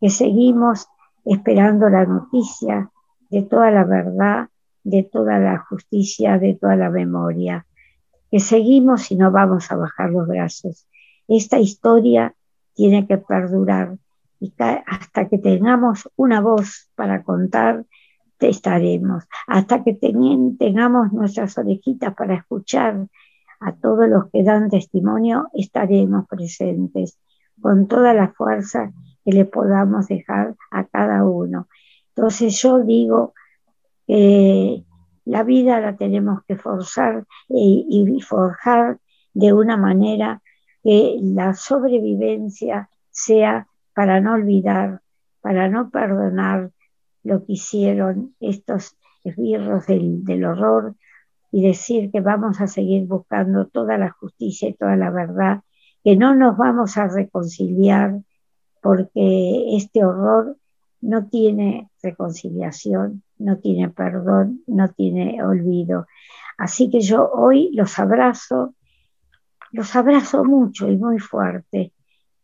que seguimos esperando la noticia de toda la verdad, de toda la justicia, de toda la memoria que seguimos y no vamos a bajar los brazos. Esta historia tiene que perdurar hasta que tengamos una voz para contar, estaremos. Hasta que tengamos nuestras orejitas para escuchar a todos los que dan testimonio, estaremos presentes con toda la fuerza que le podamos dejar a cada uno. Entonces yo digo que la vida la tenemos que forzar y forjar de una manera que la sobrevivencia sea para no olvidar, para no perdonar lo que hicieron estos esbirros del, del horror y decir que vamos a seguir buscando toda la justicia y toda la verdad, que no nos vamos a reconciliar porque este horror no tiene reconciliación, no tiene perdón, no tiene olvido. Así que yo hoy los abrazo, los abrazo mucho y muy fuerte.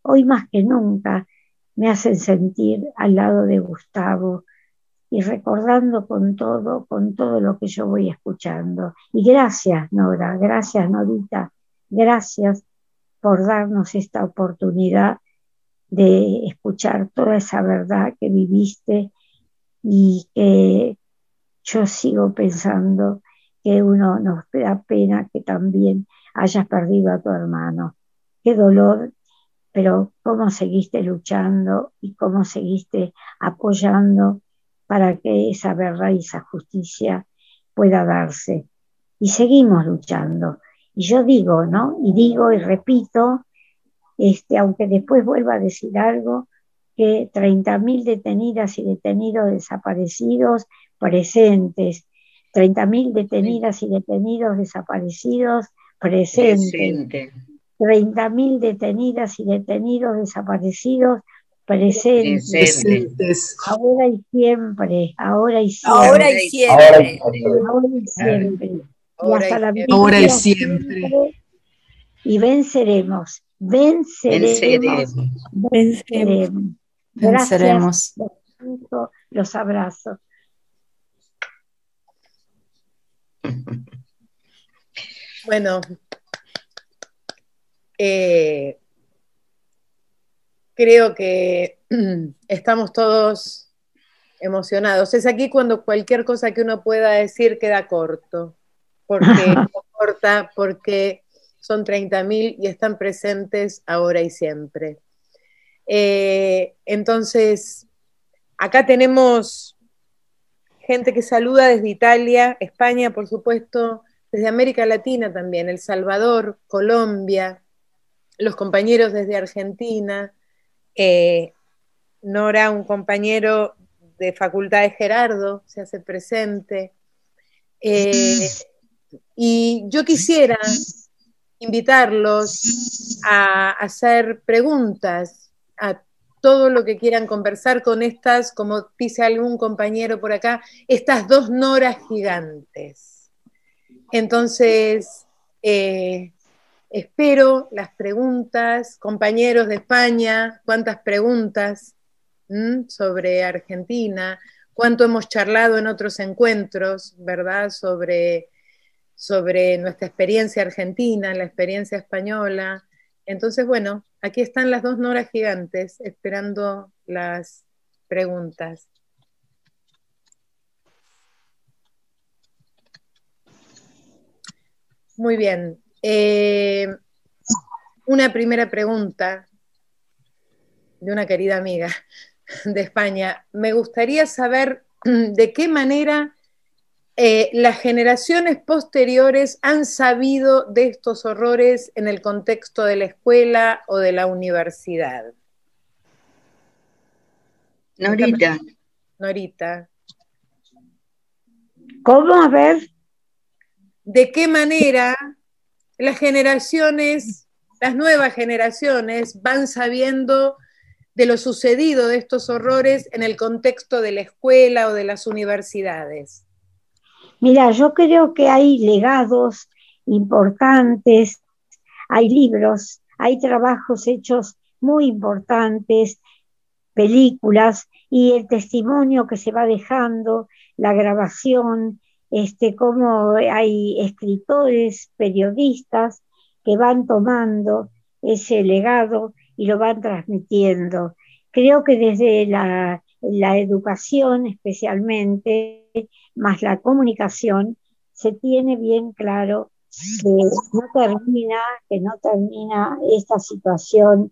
Hoy más que nunca me hacen sentir al lado de Gustavo, y recordando con todo, con todo lo que yo voy escuchando. Y gracias, Nora, gracias, Norita, gracias por darnos esta oportunidad de escuchar toda esa verdad que viviste y que yo sigo pensando que uno nos da pena que también hayas perdido a tu hermano. Qué dolor, pero cómo seguiste luchando y cómo seguiste apoyando para que esa verdad y esa justicia pueda darse. Y seguimos luchando. Y yo digo, ¿no? Y digo y repito, este, aunque después vuelva a decir algo, que 30.000 detenidas y detenidos desaparecidos presentes, 30.000 detenidas y detenidos desaparecidos presentes, Presente. 30.000 detenidas y detenidos desaparecidos presentes, ahora y siempre, ahora y siempre, ahora y siempre, ahora y siempre, y hasta la ahora y siempre, y venceremos, venceremos, venceremos, venceremos. Gracias, los abrazos. Bueno, eh, creo que estamos todos emocionados. Es aquí cuando cualquier cosa que uno pueda decir queda corto, porque corta, porque son 30.000 y están presentes ahora y siempre. Eh, entonces, acá tenemos gente que saluda desde Italia, España, por supuesto, desde América Latina también, El Salvador, Colombia, los compañeros desde Argentina, eh, Nora, un compañero de facultad de Gerardo, se hace presente. Eh, y yo quisiera invitarlos a hacer preguntas a todo lo que quieran conversar con estas, como dice algún compañero por acá, estas dos noras gigantes. Entonces, eh, Espero las preguntas, compañeros de España, cuántas preguntas sobre Argentina, cuánto hemos charlado en otros encuentros, ¿verdad? Sobre, sobre nuestra experiencia argentina, la experiencia española. Entonces, bueno, aquí están las dos noras gigantes esperando las preguntas. Muy bien, eh, una primera pregunta de una querida amiga de España. Me gustaría saber de qué manera eh, las generaciones posteriores han sabido de estos horrores en el contexto de la escuela o de la universidad. Norita. Norita. ¿Cómo? A ver. ¿De qué manera las generaciones, las nuevas generaciones van sabiendo de lo sucedido de estos horrores en el contexto de la escuela o de las universidades? Mira, yo creo que hay legados importantes, hay libros, hay trabajos hechos muy importantes, películas y el testimonio que se va dejando, la grabación, este, cómo hay escritores, periodistas que van tomando ese legado y lo van transmitiendo. Creo que desde la la educación especialmente, más la comunicación, se tiene bien claro que no termina, que no termina esta situación,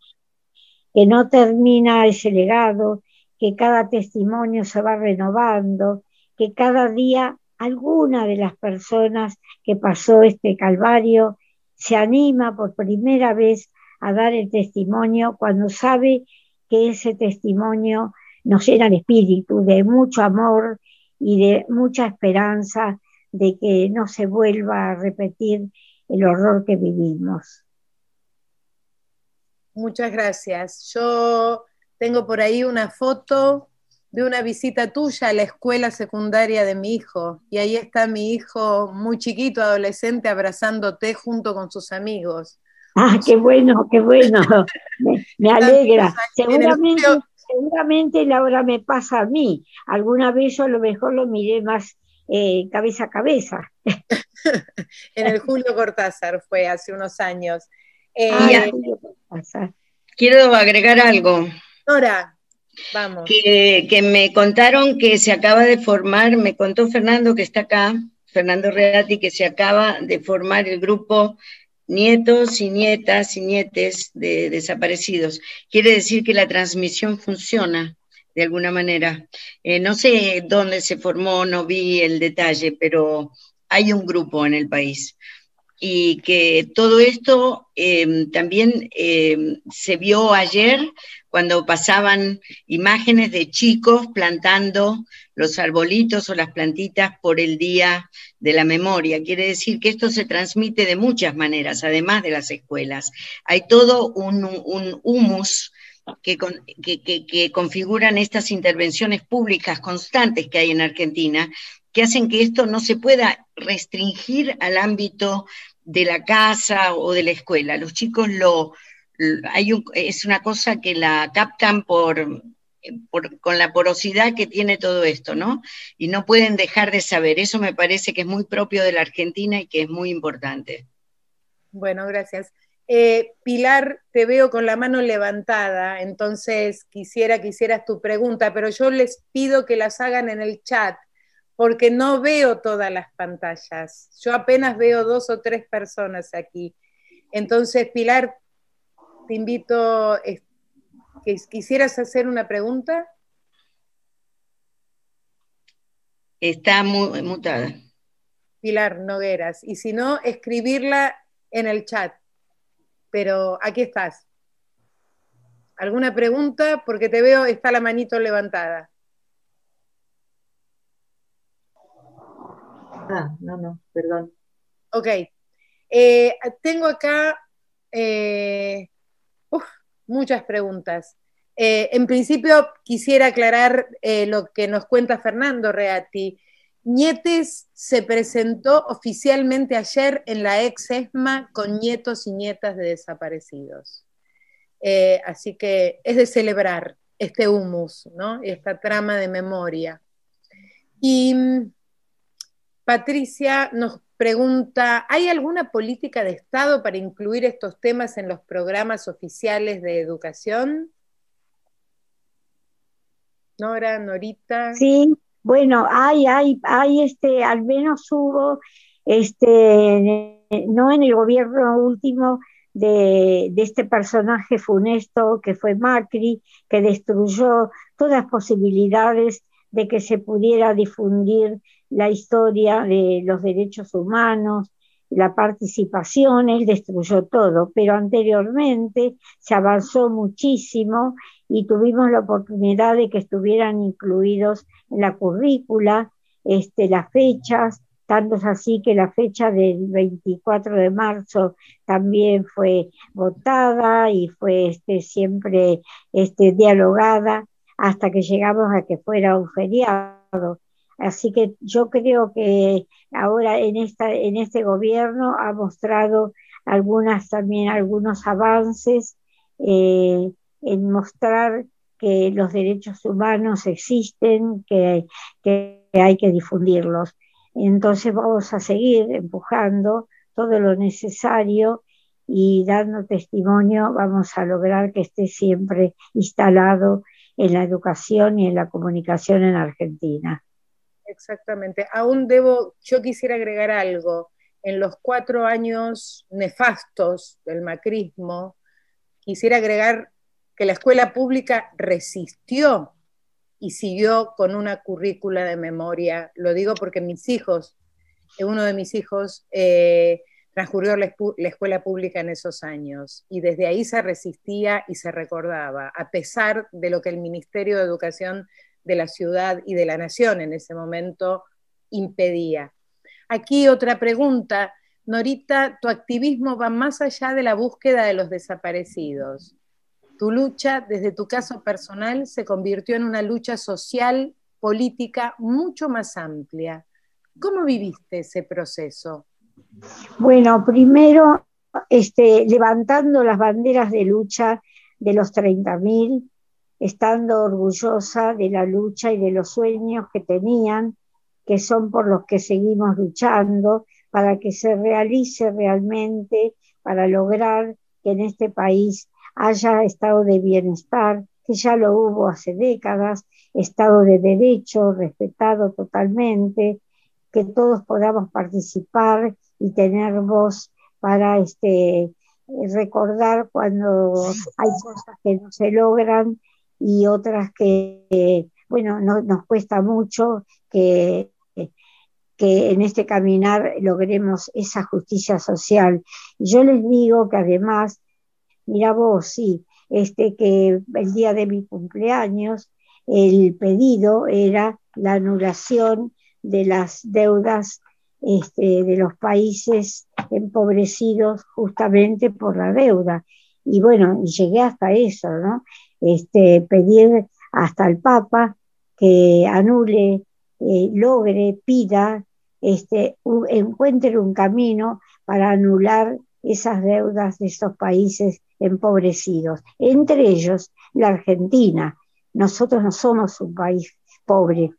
que no termina ese legado, que cada testimonio se va renovando, que cada día alguna de las personas que pasó este calvario se anima por primera vez a dar el testimonio cuando sabe que ese testimonio nos llena el espíritu de mucho amor y de mucha esperanza de que no se vuelva a repetir el horror que vivimos. Muchas gracias. Yo tengo por ahí una foto de una visita tuya a la escuela secundaria de mi hijo y ahí está mi hijo muy chiquito, adolescente, abrazándote junto con sus amigos. Ah, qué bueno, qué bueno. Me, alegra. Seguramente, seguramente Laura me pasa a mí. Alguna vez yo a lo mejor lo miré más eh, cabeza a cabeza. en el Julio Cortázar fue hace unos años. Eh, quiero agregar algo. Nora, vamos. Que, me contaron que se acaba de formar, me contó Fernando que está acá, Fernando Reati, que se acaba de formar el grupo Nietos y Nietas y Nietes de Desaparecidos. Quiere decir que la transmisión funciona de alguna manera. Eh, no sé dónde se formó, no vi el detalle, pero hay un grupo en el país. Y que todo esto em, también em, se vio ayer cuando pasaban imágenes de chicos plantando los arbolitos o las plantitas por el Día de la Memoria. Quiere decir que esto se transmite de muchas maneras, además de las escuelas. Hay todo un, humus que, que, configuran estas intervenciones públicas constantes que hay en Argentina, que hacen que esto no se pueda restringir al ámbito de la casa o de la escuela. Los chicos lo, hay es una cosa que la captan por, por, con la porosidad que tiene todo esto, ¿no? Y no pueden dejar de saber. Eso me parece que es muy propio de la Argentina y que es muy importante. Bueno, gracias. Eh, Pilar, te veo con la mano levantada, entonces quisiera que hicieras tu pregunta, pero yo les pido que las hagan en el chat, porque no veo todas las pantallas. Yo apenas veo dos o tres personas aquí. Entonces, Pilar, te invito, que quisieras hacer una pregunta. Está mutada. Pilar Nogueras. Y si no, escribirla en el chat pero aquí estás. ¿Alguna pregunta? Porque te veo, está la manito levantada. Ah, no, no, perdón. Ok. Eh, tengo acá eh, muchas preguntas. Eh, en principio, quisiera aclarar lo que nos cuenta Fernando Reati. Nietes se presentó oficialmente ayer en la ex ESMA con nietos y nietas de desaparecidos. Así que es de celebrar este humus, ¿no? esta trama de memoria. Y mm, Patricia nos pregunta, ¿hay alguna política de Estado para incluir estos temas en los programas oficiales de educación? Nora, Norita. Sí, bueno, hay, hay, hay, este, al menos hubo, este, no en el gobierno último de, de este personaje funesto que fue Macri, que destruyó todas las posibilidades de que se pudiera difundir la historia de los derechos humanos, la participación, él destruyó todo, pero anteriormente se avanzó muchísimo y tuvimos la oportunidad de que estuvieran incluidos en la currícula este, las fechas, tanto es así que la fecha del 24 de marzo también fue votada y fue este, siempre este, dialogada hasta que llegamos a que fuera un feriado. Así que yo creo que ahora en, esta, en este gobierno ha mostrado algunas también algunos avances eh, en mostrar que los derechos humanos existen, que, que hay que difundirlos. Entonces vamos a seguir empujando todo lo necesario y dando testimonio vamos a lograr que esté siempre instalado en la educación y en la comunicación en Argentina. Exactamente. Aún debo, yo quisiera agregar algo. En los cuatro años nefastos del macrismo, quisiera agregar que la escuela pública resistió y siguió con una currícula de memoria. Lo digo porque mis hijos, uno de mis hijos, eh, transcurrió la, escuela pública en esos años y desde ahí se resistía y se recordaba, a pesar de lo que el Ministerio de Educación de la ciudad y de la nación en ese momento impedía. Aquí otra pregunta. Norita, tu activismo va más allá de la búsqueda de los desaparecidos. Tu lucha, desde tu caso personal, se convirtió en una lucha social, política mucho más amplia. ¿Cómo viviste ese proceso? Bueno, primero, este, levantando las banderas de lucha de los 30.000, estando orgullosa de la lucha y de los sueños que tenían, que son por los que seguimos luchando, para que se realice realmente, para lograr que en este país haya estado de bienestar, que ya lo hubo hace décadas, estado de derecho respetado totalmente, que todos podamos participar y tener voz para este, recordar cuando hay cosas que no se logran y otras que, bueno, no, nos cuesta mucho que, que en este caminar logremos esa justicia social. yo les digo que además, mira vos, sí, este, que el día de mi cumpleaños el pedido era la anulación de las deudas este, de los países empobrecidos justamente por la deuda. Y bueno, llegué hasta eso, ¿no? Este, pedir hasta el Papa que anule, eh, logre, pida, este, encuentre un camino para anular esas deudas de esos países empobrecidos, entre ellos la Argentina. Nosotros no somos un país pobre,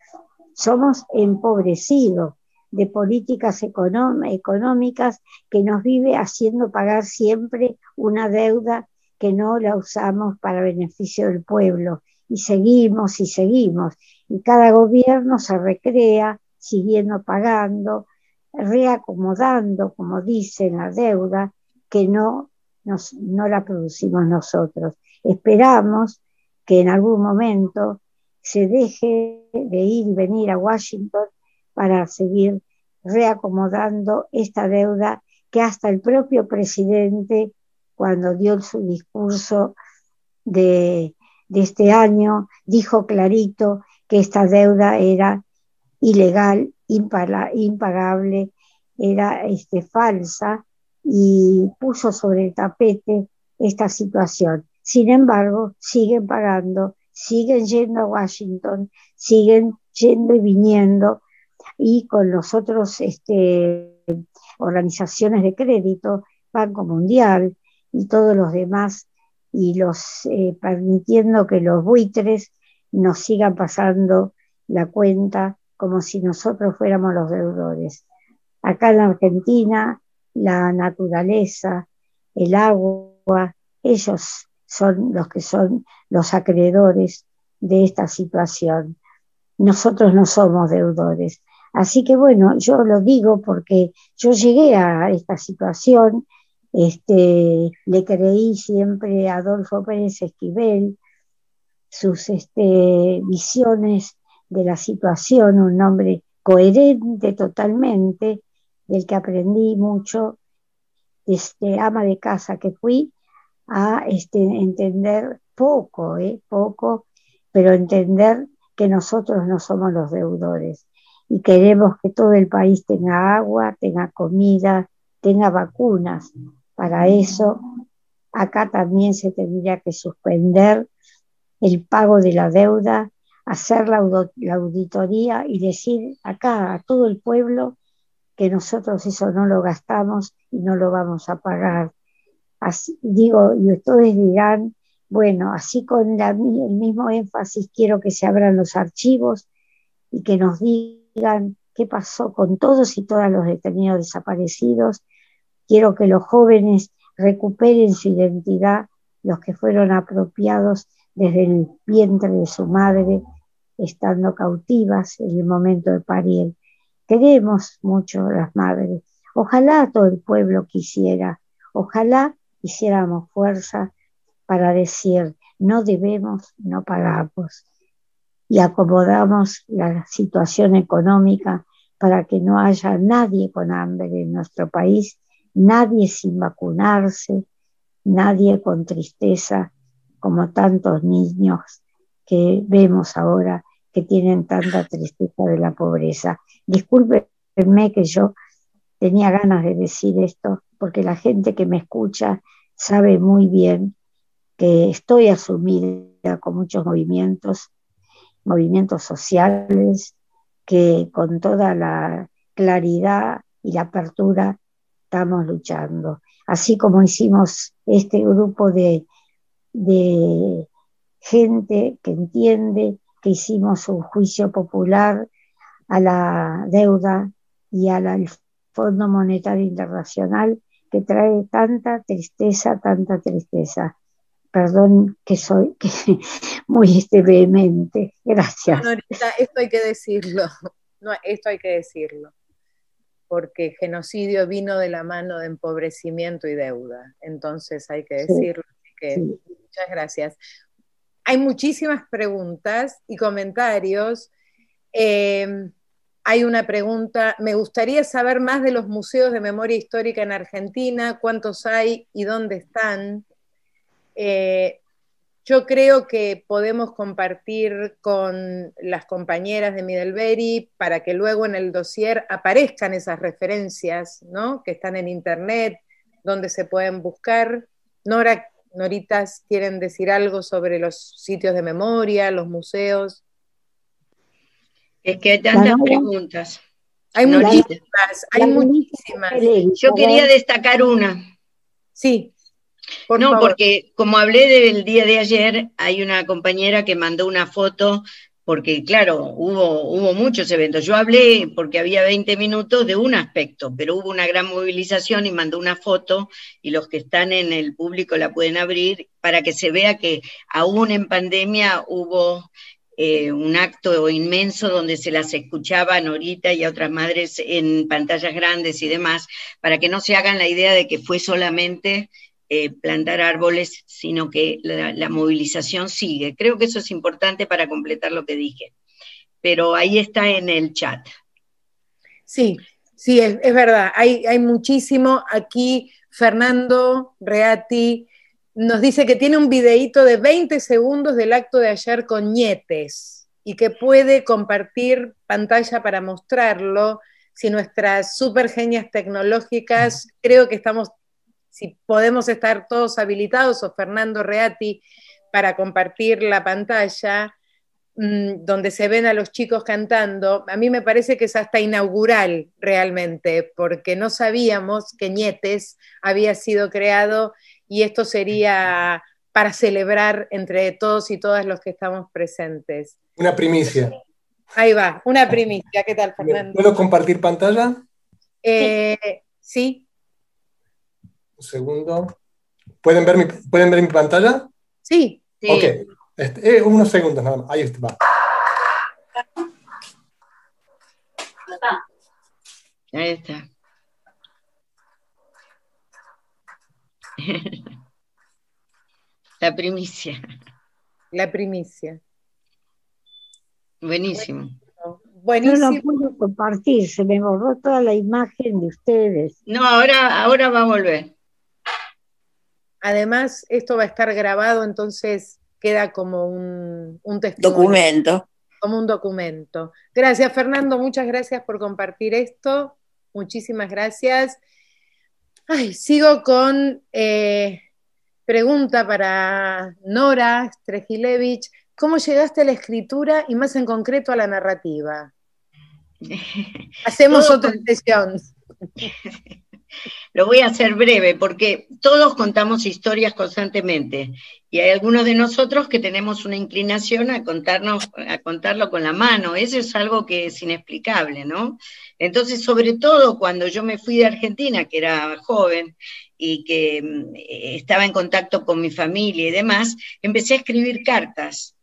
somos empobrecidos de políticas económicas que nos vive haciendo pagar siempre una deuda que no la usamos para beneficio del pueblo. Y seguimos y seguimos. Y cada gobierno se recrea siguiendo pagando, reacomodando, como dicen, la deuda que no, no la producimos nosotros. Esperamos que en algún momento se deje de ir y venir a Washington para seguir reacomodando esta deuda que hasta el propio presidente, cuando dio su discurso de, este año, dijo clarito que esta deuda era ilegal, impagable, era este, falsa y puso sobre el tapete esta situación. Sin embargo, siguen pagando, siguen yendo a Washington, siguen yendo y viniendo y con los otros este, organizaciones de crédito, Banco Mundial y todos los demás, y los eh, permitiendo que los buitres nos sigan pasando la cuenta como si nosotros fuéramos los deudores. Acá en Argentina, la naturaleza, el agua, ellos son los que son los acreedores de esta situación. Nosotros no somos deudores. Así que bueno, yo lo digo porque yo llegué a esta situación, este, le creí siempre a Adolfo Pérez Esquivel, sus este, visiones de la situación, un hombre coherente totalmente, del que aprendí mucho, este, ama de casa que fui, a este, entender poco, eh, poco, pero entender que nosotros no somos los deudores y queremos que todo el país tenga agua, tenga comida, tenga vacunas. Para eso, acá también se tendría que suspender el pago de la deuda, hacer la, auditoría y decir acá a todo el pueblo que nosotros eso no lo gastamos y no lo vamos a pagar. Así, digo, y ustedes dirán, bueno, así con el mismo énfasis quiero que se abran los archivos y que nos digan qué pasó con todos y todas los detenidos desaparecidos. Quiero que los jóvenes recuperen su identidad, los que fueron apropiados desde el vientre de su madre, estando cautivas en el momento de parir. Queremos mucho las madres. Ojalá todo el pueblo quisiera, ojalá hiciéramos fuerza para decir, no debemos, no pagamos. Y acomodamos la situación económica para que no haya nadie con hambre en nuestro país, nadie sin vacunarse, nadie con tristeza, como tantos niños que vemos ahora que tienen tanta tristeza de la pobreza. Discúlpenme que yo tenía ganas de decir esto, porque la gente que me escucha sabe muy bien que estoy asumida con muchos movimientos, movimientos sociales, que con toda la claridad y la apertura estamos luchando. Así como hicimos este grupo de, de gente que entiende que hicimos un juicio popular a la deuda y al Fondo Monetario Internacional que trae tanta tristeza, tanta tristeza. Perdón que soy muy este, vehemente. Gracias. esto hay que decirlo. No, esto hay que decirlo. Porque genocidio vino de la mano de empobrecimiento y deuda. Entonces hay que decirlo. Muchas gracias. Hay muchísimas preguntas y comentarios. Eh, hay una pregunta, me gustaría saber más de los museos de memoria histórica en Argentina, cuántos hay y dónde están. Eh, yo creo que podemos compartir con las compañeras de Middlebury para que luego en el dossier aparezcan esas referencias, ¿no? Que están en internet, donde se pueden buscar. Nora, Noritas, ¿quieren decir algo sobre los sitios de memoria, los museos? Es que hay tantas preguntas. Hay muchísimas, hay muchísimas. Yo quería destacar una. Sí no, porque como hablé del día de ayer, hay una compañera que mandó una foto, porque claro, hubo, hubo muchos eventos. Yo hablé porque había 20 minutos de un aspecto, pero hubo una gran movilización y mandó una foto y los que están en el público la pueden abrir para que se vea que aún en pandemia hubo eh, un acto inmenso donde se las escuchaban ahorita y a otras madres en pantallas grandes y demás, para que no se hagan la idea de que fue solamente eh, plantar árboles, sino que la, movilización sigue. Creo que eso es importante para completar lo que dije. Pero ahí está en el chat. Sí, sí, es, verdad. Hay, hay muchísimo. Aquí Fernando Reati nos dice que tiene un videíto de 20 segundos del acto de ayer con nietes y que puede compartir pantalla para mostrarlo. Si nuestras super genias tecnológicas, creo que estamos si podemos estar todos habilitados, o Fernando Reati, para compartir la pantalla, mm, donde se ven a los chicos cantando, a mí me parece que es hasta inaugural realmente, porque no sabíamos que Ñetes había sido creado y esto sería para celebrar entre todos y todas los que estamos presentes. Una primicia. Ahí va, una primicia. ¿Qué tal, Fernando? ¿Puedo compartir pantalla? Eh, sí segundo. ¿Pueden ver mi, ¿pueden ver mi pantalla? Sí. Ok. Este, eh, unos segundos nada más. Ahí está. Ahí está. La primicia. La primicia. Buenísimo. Buenísimo. No lo puedo compartir, se me borró toda la imagen de ustedes. No, ahora, ahora va a volver. Además, esto va a estar grabado, entonces queda como un, un Documento. Como un documento. Gracias, Fernando. Muchas gracias por compartir esto. Muchísimas gracias. Ay, sigo con eh, pregunta para Nora Strejilevich. ¿Cómo llegaste a la escritura y más en concreto a la narrativa? Hacemos otra sesión. Lo voy a hacer breve porque todos contamos historias constantemente y hay algunos de nosotros que tenemos una inclinación a contarnos, a contarlo con la mano. Eso es algo que es inexplicable, ¿no? Entonces, sobre todo cuando yo me fui de Argentina, que era joven y que mm, estaba en contacto con mi familia y demás, empecé a escribir cartas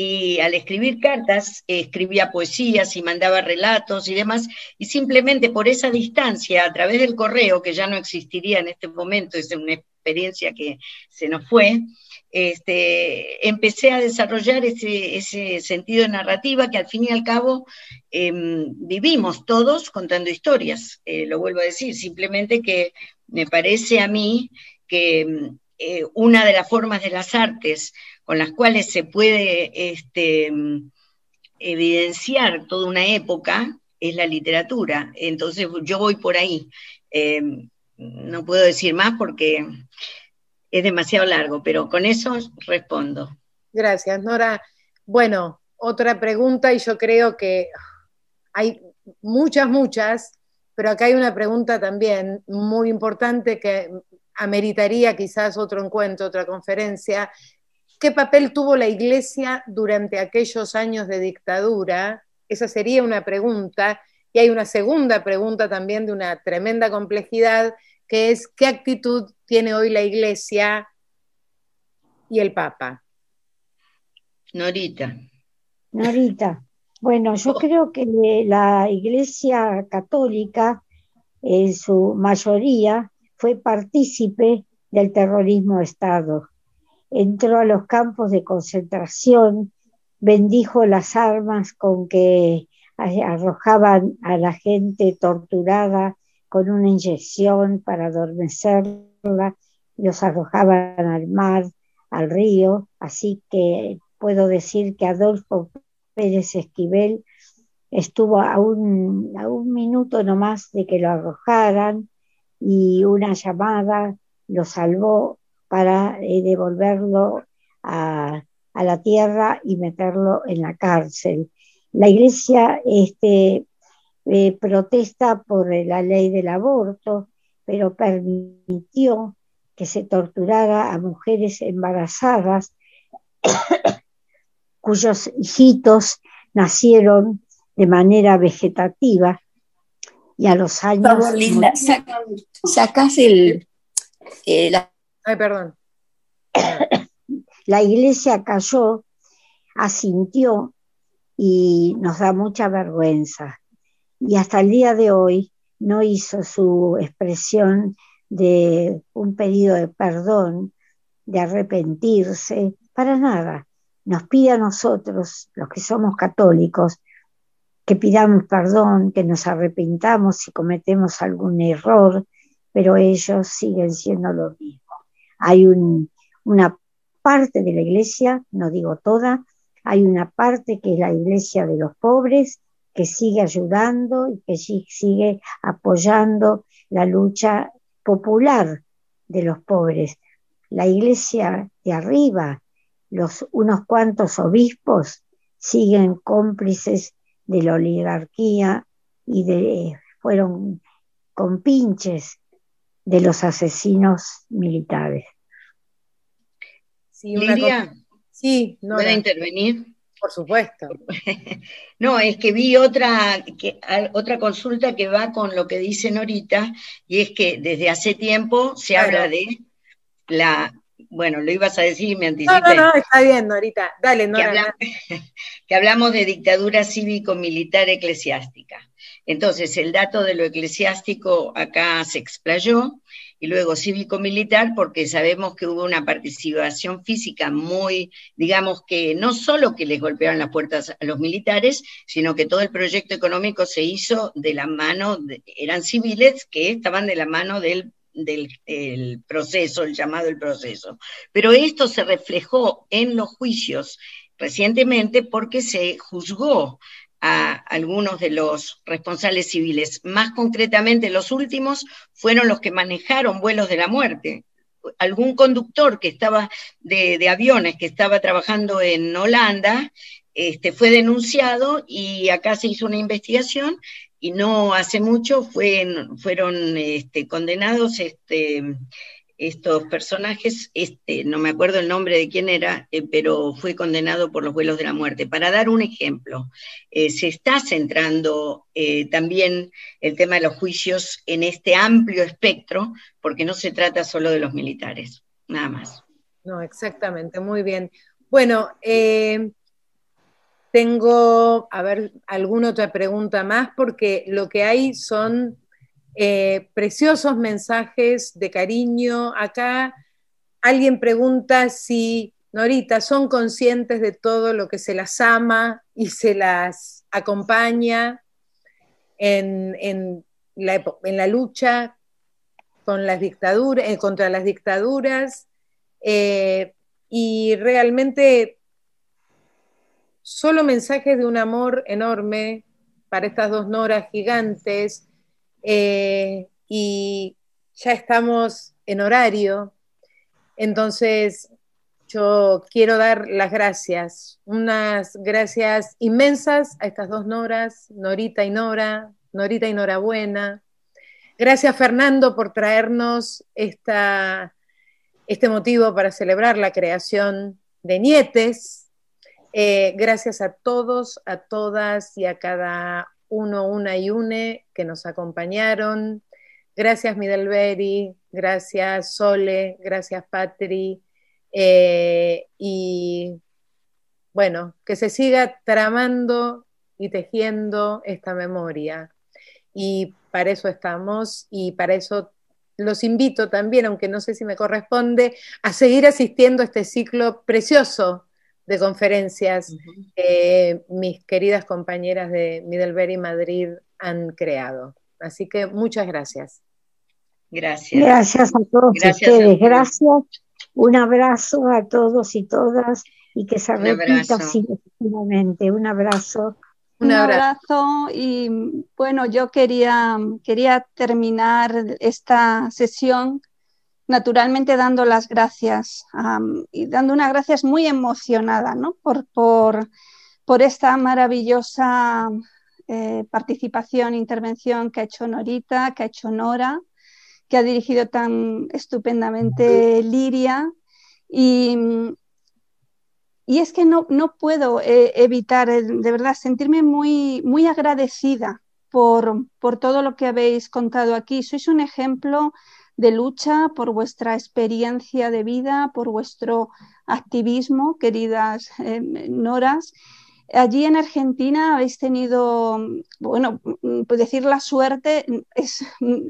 y al escribir cartas escribía poesías y mandaba relatos y demás, y simplemente por esa distancia, a través del correo, que ya no existiría en este momento, es una experiencia que se nos fue, este, empecé a desarrollar ese, sentido de narrativa que al fin y al cabo em, vivimos todos contando historias, eh, lo vuelvo a decir, simplemente que me parece a mí que em, eh, una de las formas de las artes con las cuales se puede este, evidenciar toda una época es la literatura. Entonces yo voy por ahí. Eh, no puedo decir más porque es demasiado largo, pero con eso respondo. Gracias, Nora. Bueno, otra pregunta y yo creo que hay muchas, muchas, pero acá hay una pregunta también muy importante que ameritaría quizás otro encuentro, otra conferencia, ¿Qué papel tuvo la Iglesia durante aquellos años de dictadura? Esa sería una pregunta. Y hay una segunda pregunta también de una tremenda complejidad, que es ¿qué actitud tiene hoy la Iglesia y el Papa? Norita. Norita. Bueno, yo creo que la Iglesia Católica, en su mayoría, fue partícipe del terrorismo de Estado entró a los campos de concentración, bendijo las armas con que arrojaban a la gente torturada con una inyección para adormecerla, los arrojaban al mar, al río, así que puedo decir que Adolfo Pérez Esquivel estuvo a un, a un minuto nomás de que lo arrojaran y una llamada lo salvó para eh, devolverlo a, la tierra y meterlo en la cárcel. La iglesia este, eh, protesta por la ley del aborto, pero permitió que se torturara a mujeres embarazadas cuyos hijitos nacieron de manera vegetativa y a los años... Por Linda, sacas el, eh, la Perdón. La iglesia cayó, asintió y nos da mucha vergüenza. Y hasta el día de hoy no hizo su expresión de un pedido de perdón, de arrepentirse, para nada. Nos pide a nosotros, los que somos católicos, que pidamos perdón, que nos arrepintamos si cometemos algún error, pero ellos siguen siendo lo mismo hay una parte de la iglesia, no digo toda, hay una parte que es la iglesia de los pobres, que sigue ayudando y que sigue apoyando la lucha popular de los pobres. La iglesia de arriba, los unos cuantos obispos siguen cómplices de la oligarquía y de, fueron compinches de los asesinos militares. Sí, Lidia, sí, ¿puede intervenir? Por supuesto. no, es que vi otra, que, otra consulta que va con lo que dice Norita, y es que desde hace tiempo se habla de la, bueno, lo ibas a decir, me anticipé. No, no, no, está bien, Norita, dale, Norita. que hablamos de dictadura cívico-militar eclesiástica. Entonces, el dato de lo eclesiástico acá se explayó y luego cívico-militar porque sabemos que hubo una participación física muy, digamos que no solo que les golpearon las puertas a los militares, sino que todo el proyecto económico se hizo de la mano, eran civiles que estaban de la mano del del proceso, el llamado el proceso. Pero esto se reflejó en los juicios recientemente porque se juzgó a algunos de los responsables civiles. Más concretamente, los últimos fueron los que manejaron vuelos de la muerte. Algún conductor que estaba de, aviones, que estaba trabajando en Holanda, este, fue denunciado y acá se hizo una investigación y no hace mucho fueron este, condenados este, estos personajes, este, no me acuerdo el nombre de quién era, eh, pero fue condenado por los vuelos de la muerte. Para dar un ejemplo, eh, se está centrando eh, también el tema de los juicios en este amplio espectro, porque no se trata solo de los militares, nada más. No, exactamente, muy bien. Bueno, tengo, a ver, alguna otra pregunta más, porque lo que hay son eh, preciosos mensajes de cariño. Acá alguien pregunta si, Norita, son conscientes de todo lo que se las ama y se las acompaña en, la, lucha con las dictaduras, eh, contra las dictaduras. Eh, y realmente solo mensajes de un amor enorme para estas dos noras gigantes eh, y ya estamos en horario. Entonces, yo quiero dar las gracias, unas gracias inmensas a estas dos Noras, Norita y Nora, Norita y Nora Buena. Gracias Fernando por traernos esta, este motivo para celebrar la creación de Nietes. Eh, gracias a todos, a todas y a cada uno, una y une que nos acompañaron. Gracias Midelberi, gracias Sole, gracias Patri. Eh, y bueno, que se siga tramando y tejiendo esta memoria. Y para eso estamos y para eso los invito también, aunque no sé si me corresponde, a seguir asistiendo a este ciclo precioso de conferencias que mis queridas compañeras de Middlebury Madrid han creado. Así que muchas gracias. Gracias. Gracias a todos ustedes. Gracias. Un abrazo a todos y todas y que se repita significativamente. Un abrazo. Un abrazo y bueno, yo quería, quería terminar esta sesión naturalmente dando las gracias y dando unas gracias muy emocionada ¿no? por, por, esta maravillosa eh, participación, intervención que ha hecho Norita, que ha hecho Nora, que ha dirigido tan estupendamente Liria. Y, y es que no, no puedo eh, evitar, eh, de verdad, sentirme muy, muy agradecida por, por todo lo que habéis contado aquí. Sois un ejemplo de lucha, por vuestra experiencia de vida, por vuestro activismo, queridas eh, Noras. Allí en Argentina habéis tenido, bueno, pues decir la suerte es,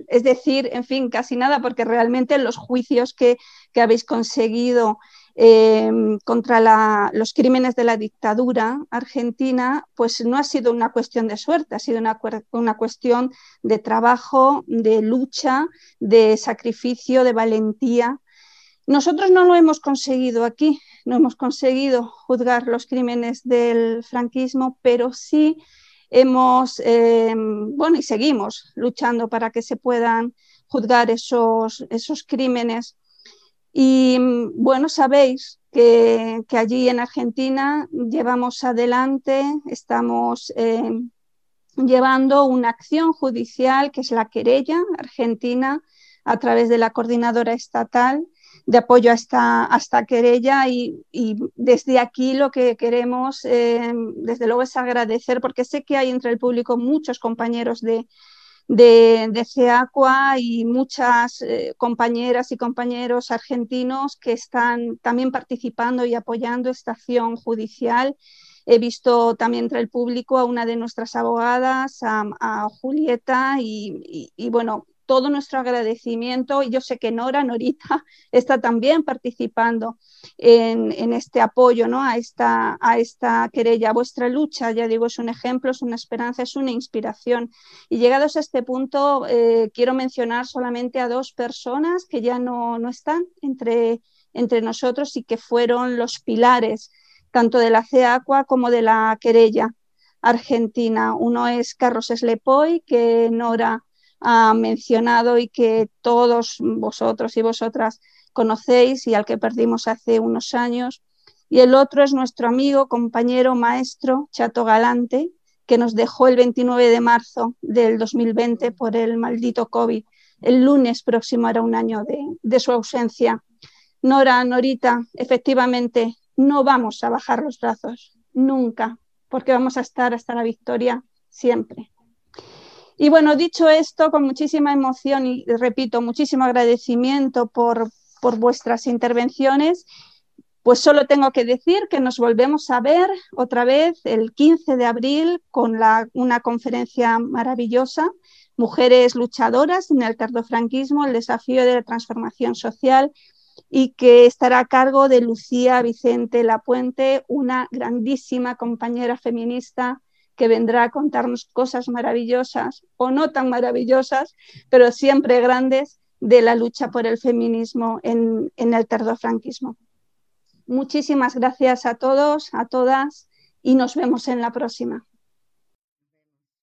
es, decir, en fin, casi nada, porque realmente los juicios que, que habéis conseguido Em, contra los crímenes de la dictadura argentina, pues no ha sido una cuestión de suerte, ha sido una, cuestión de trabajo, de lucha, de sacrificio, de valentía. Nosotros no lo hemos conseguido aquí, no hemos conseguido juzgar los crímenes del franquismo, pero sí hemos, em, bueno, y seguimos luchando para que se puedan juzgar esos, esos crímenes y bueno, sabéis que, allí en Argentina llevamos adelante, estamos eh, llevando una acción judicial que es la querella argentina a través de la coordinadora estatal de apoyo a esta, querella y, desde aquí lo que queremos, eh, desde luego, es agradecer, porque sé que hay entre el público muchos compañeros de, de, de CEACUA y muchas eh, compañeras y compañeros argentinos que están también participando y apoyando esta acción judicial. He visto también entre el público a una de nuestras abogadas, a, Julieta, y, y, bueno, todo nuestro agradecimiento y yo sé que Nora, Norita, está también participando en, este apoyo ¿no? a, esta, querella. Vuestra lucha, ya digo, es un ejemplo, es una esperanza, es una inspiración. Y llegados a este punto, eh, quiero mencionar solamente a dos personas que ya no, no están entre, entre nosotros y que fueron los pilares tanto de la CEACUA como de la querella argentina. Uno es Carlos Slepoy, que Nora ha mencionado y que todos vosotros y vosotras conocéis y al que perdimos hace unos años. Y el otro es nuestro amigo, compañero, maestro, Chato Galante, que nos dejó el 29 de marzo del 2020 por el maldito COVID. El lunes próximo era un año de, de su ausencia. Nora, Norita, efectivamente, no vamos a bajar los brazos, nunca, porque vamos a estar hasta la victoria siempre. Y bueno, dicho esto, con muchísima emoción y repito, muchísimo agradecimiento por, por vuestras intervenciones, pues solo tengo que decir que nos volvemos a ver otra vez el 15 de abril con la, una conferencia maravillosa, Mujeres luchadoras en el tardofranquismo, el desafío de la transformación social, y que estará a cargo de Lucía Vicente Lapuente, una grandísima compañera feminista que vendrá a contarnos cosas maravillosas o no tan maravillosas, pero siempre grandes de la lucha por el feminismo en, en el tardofranquismo. Muchísimas gracias a todos, a todas y nos vemos en la próxima.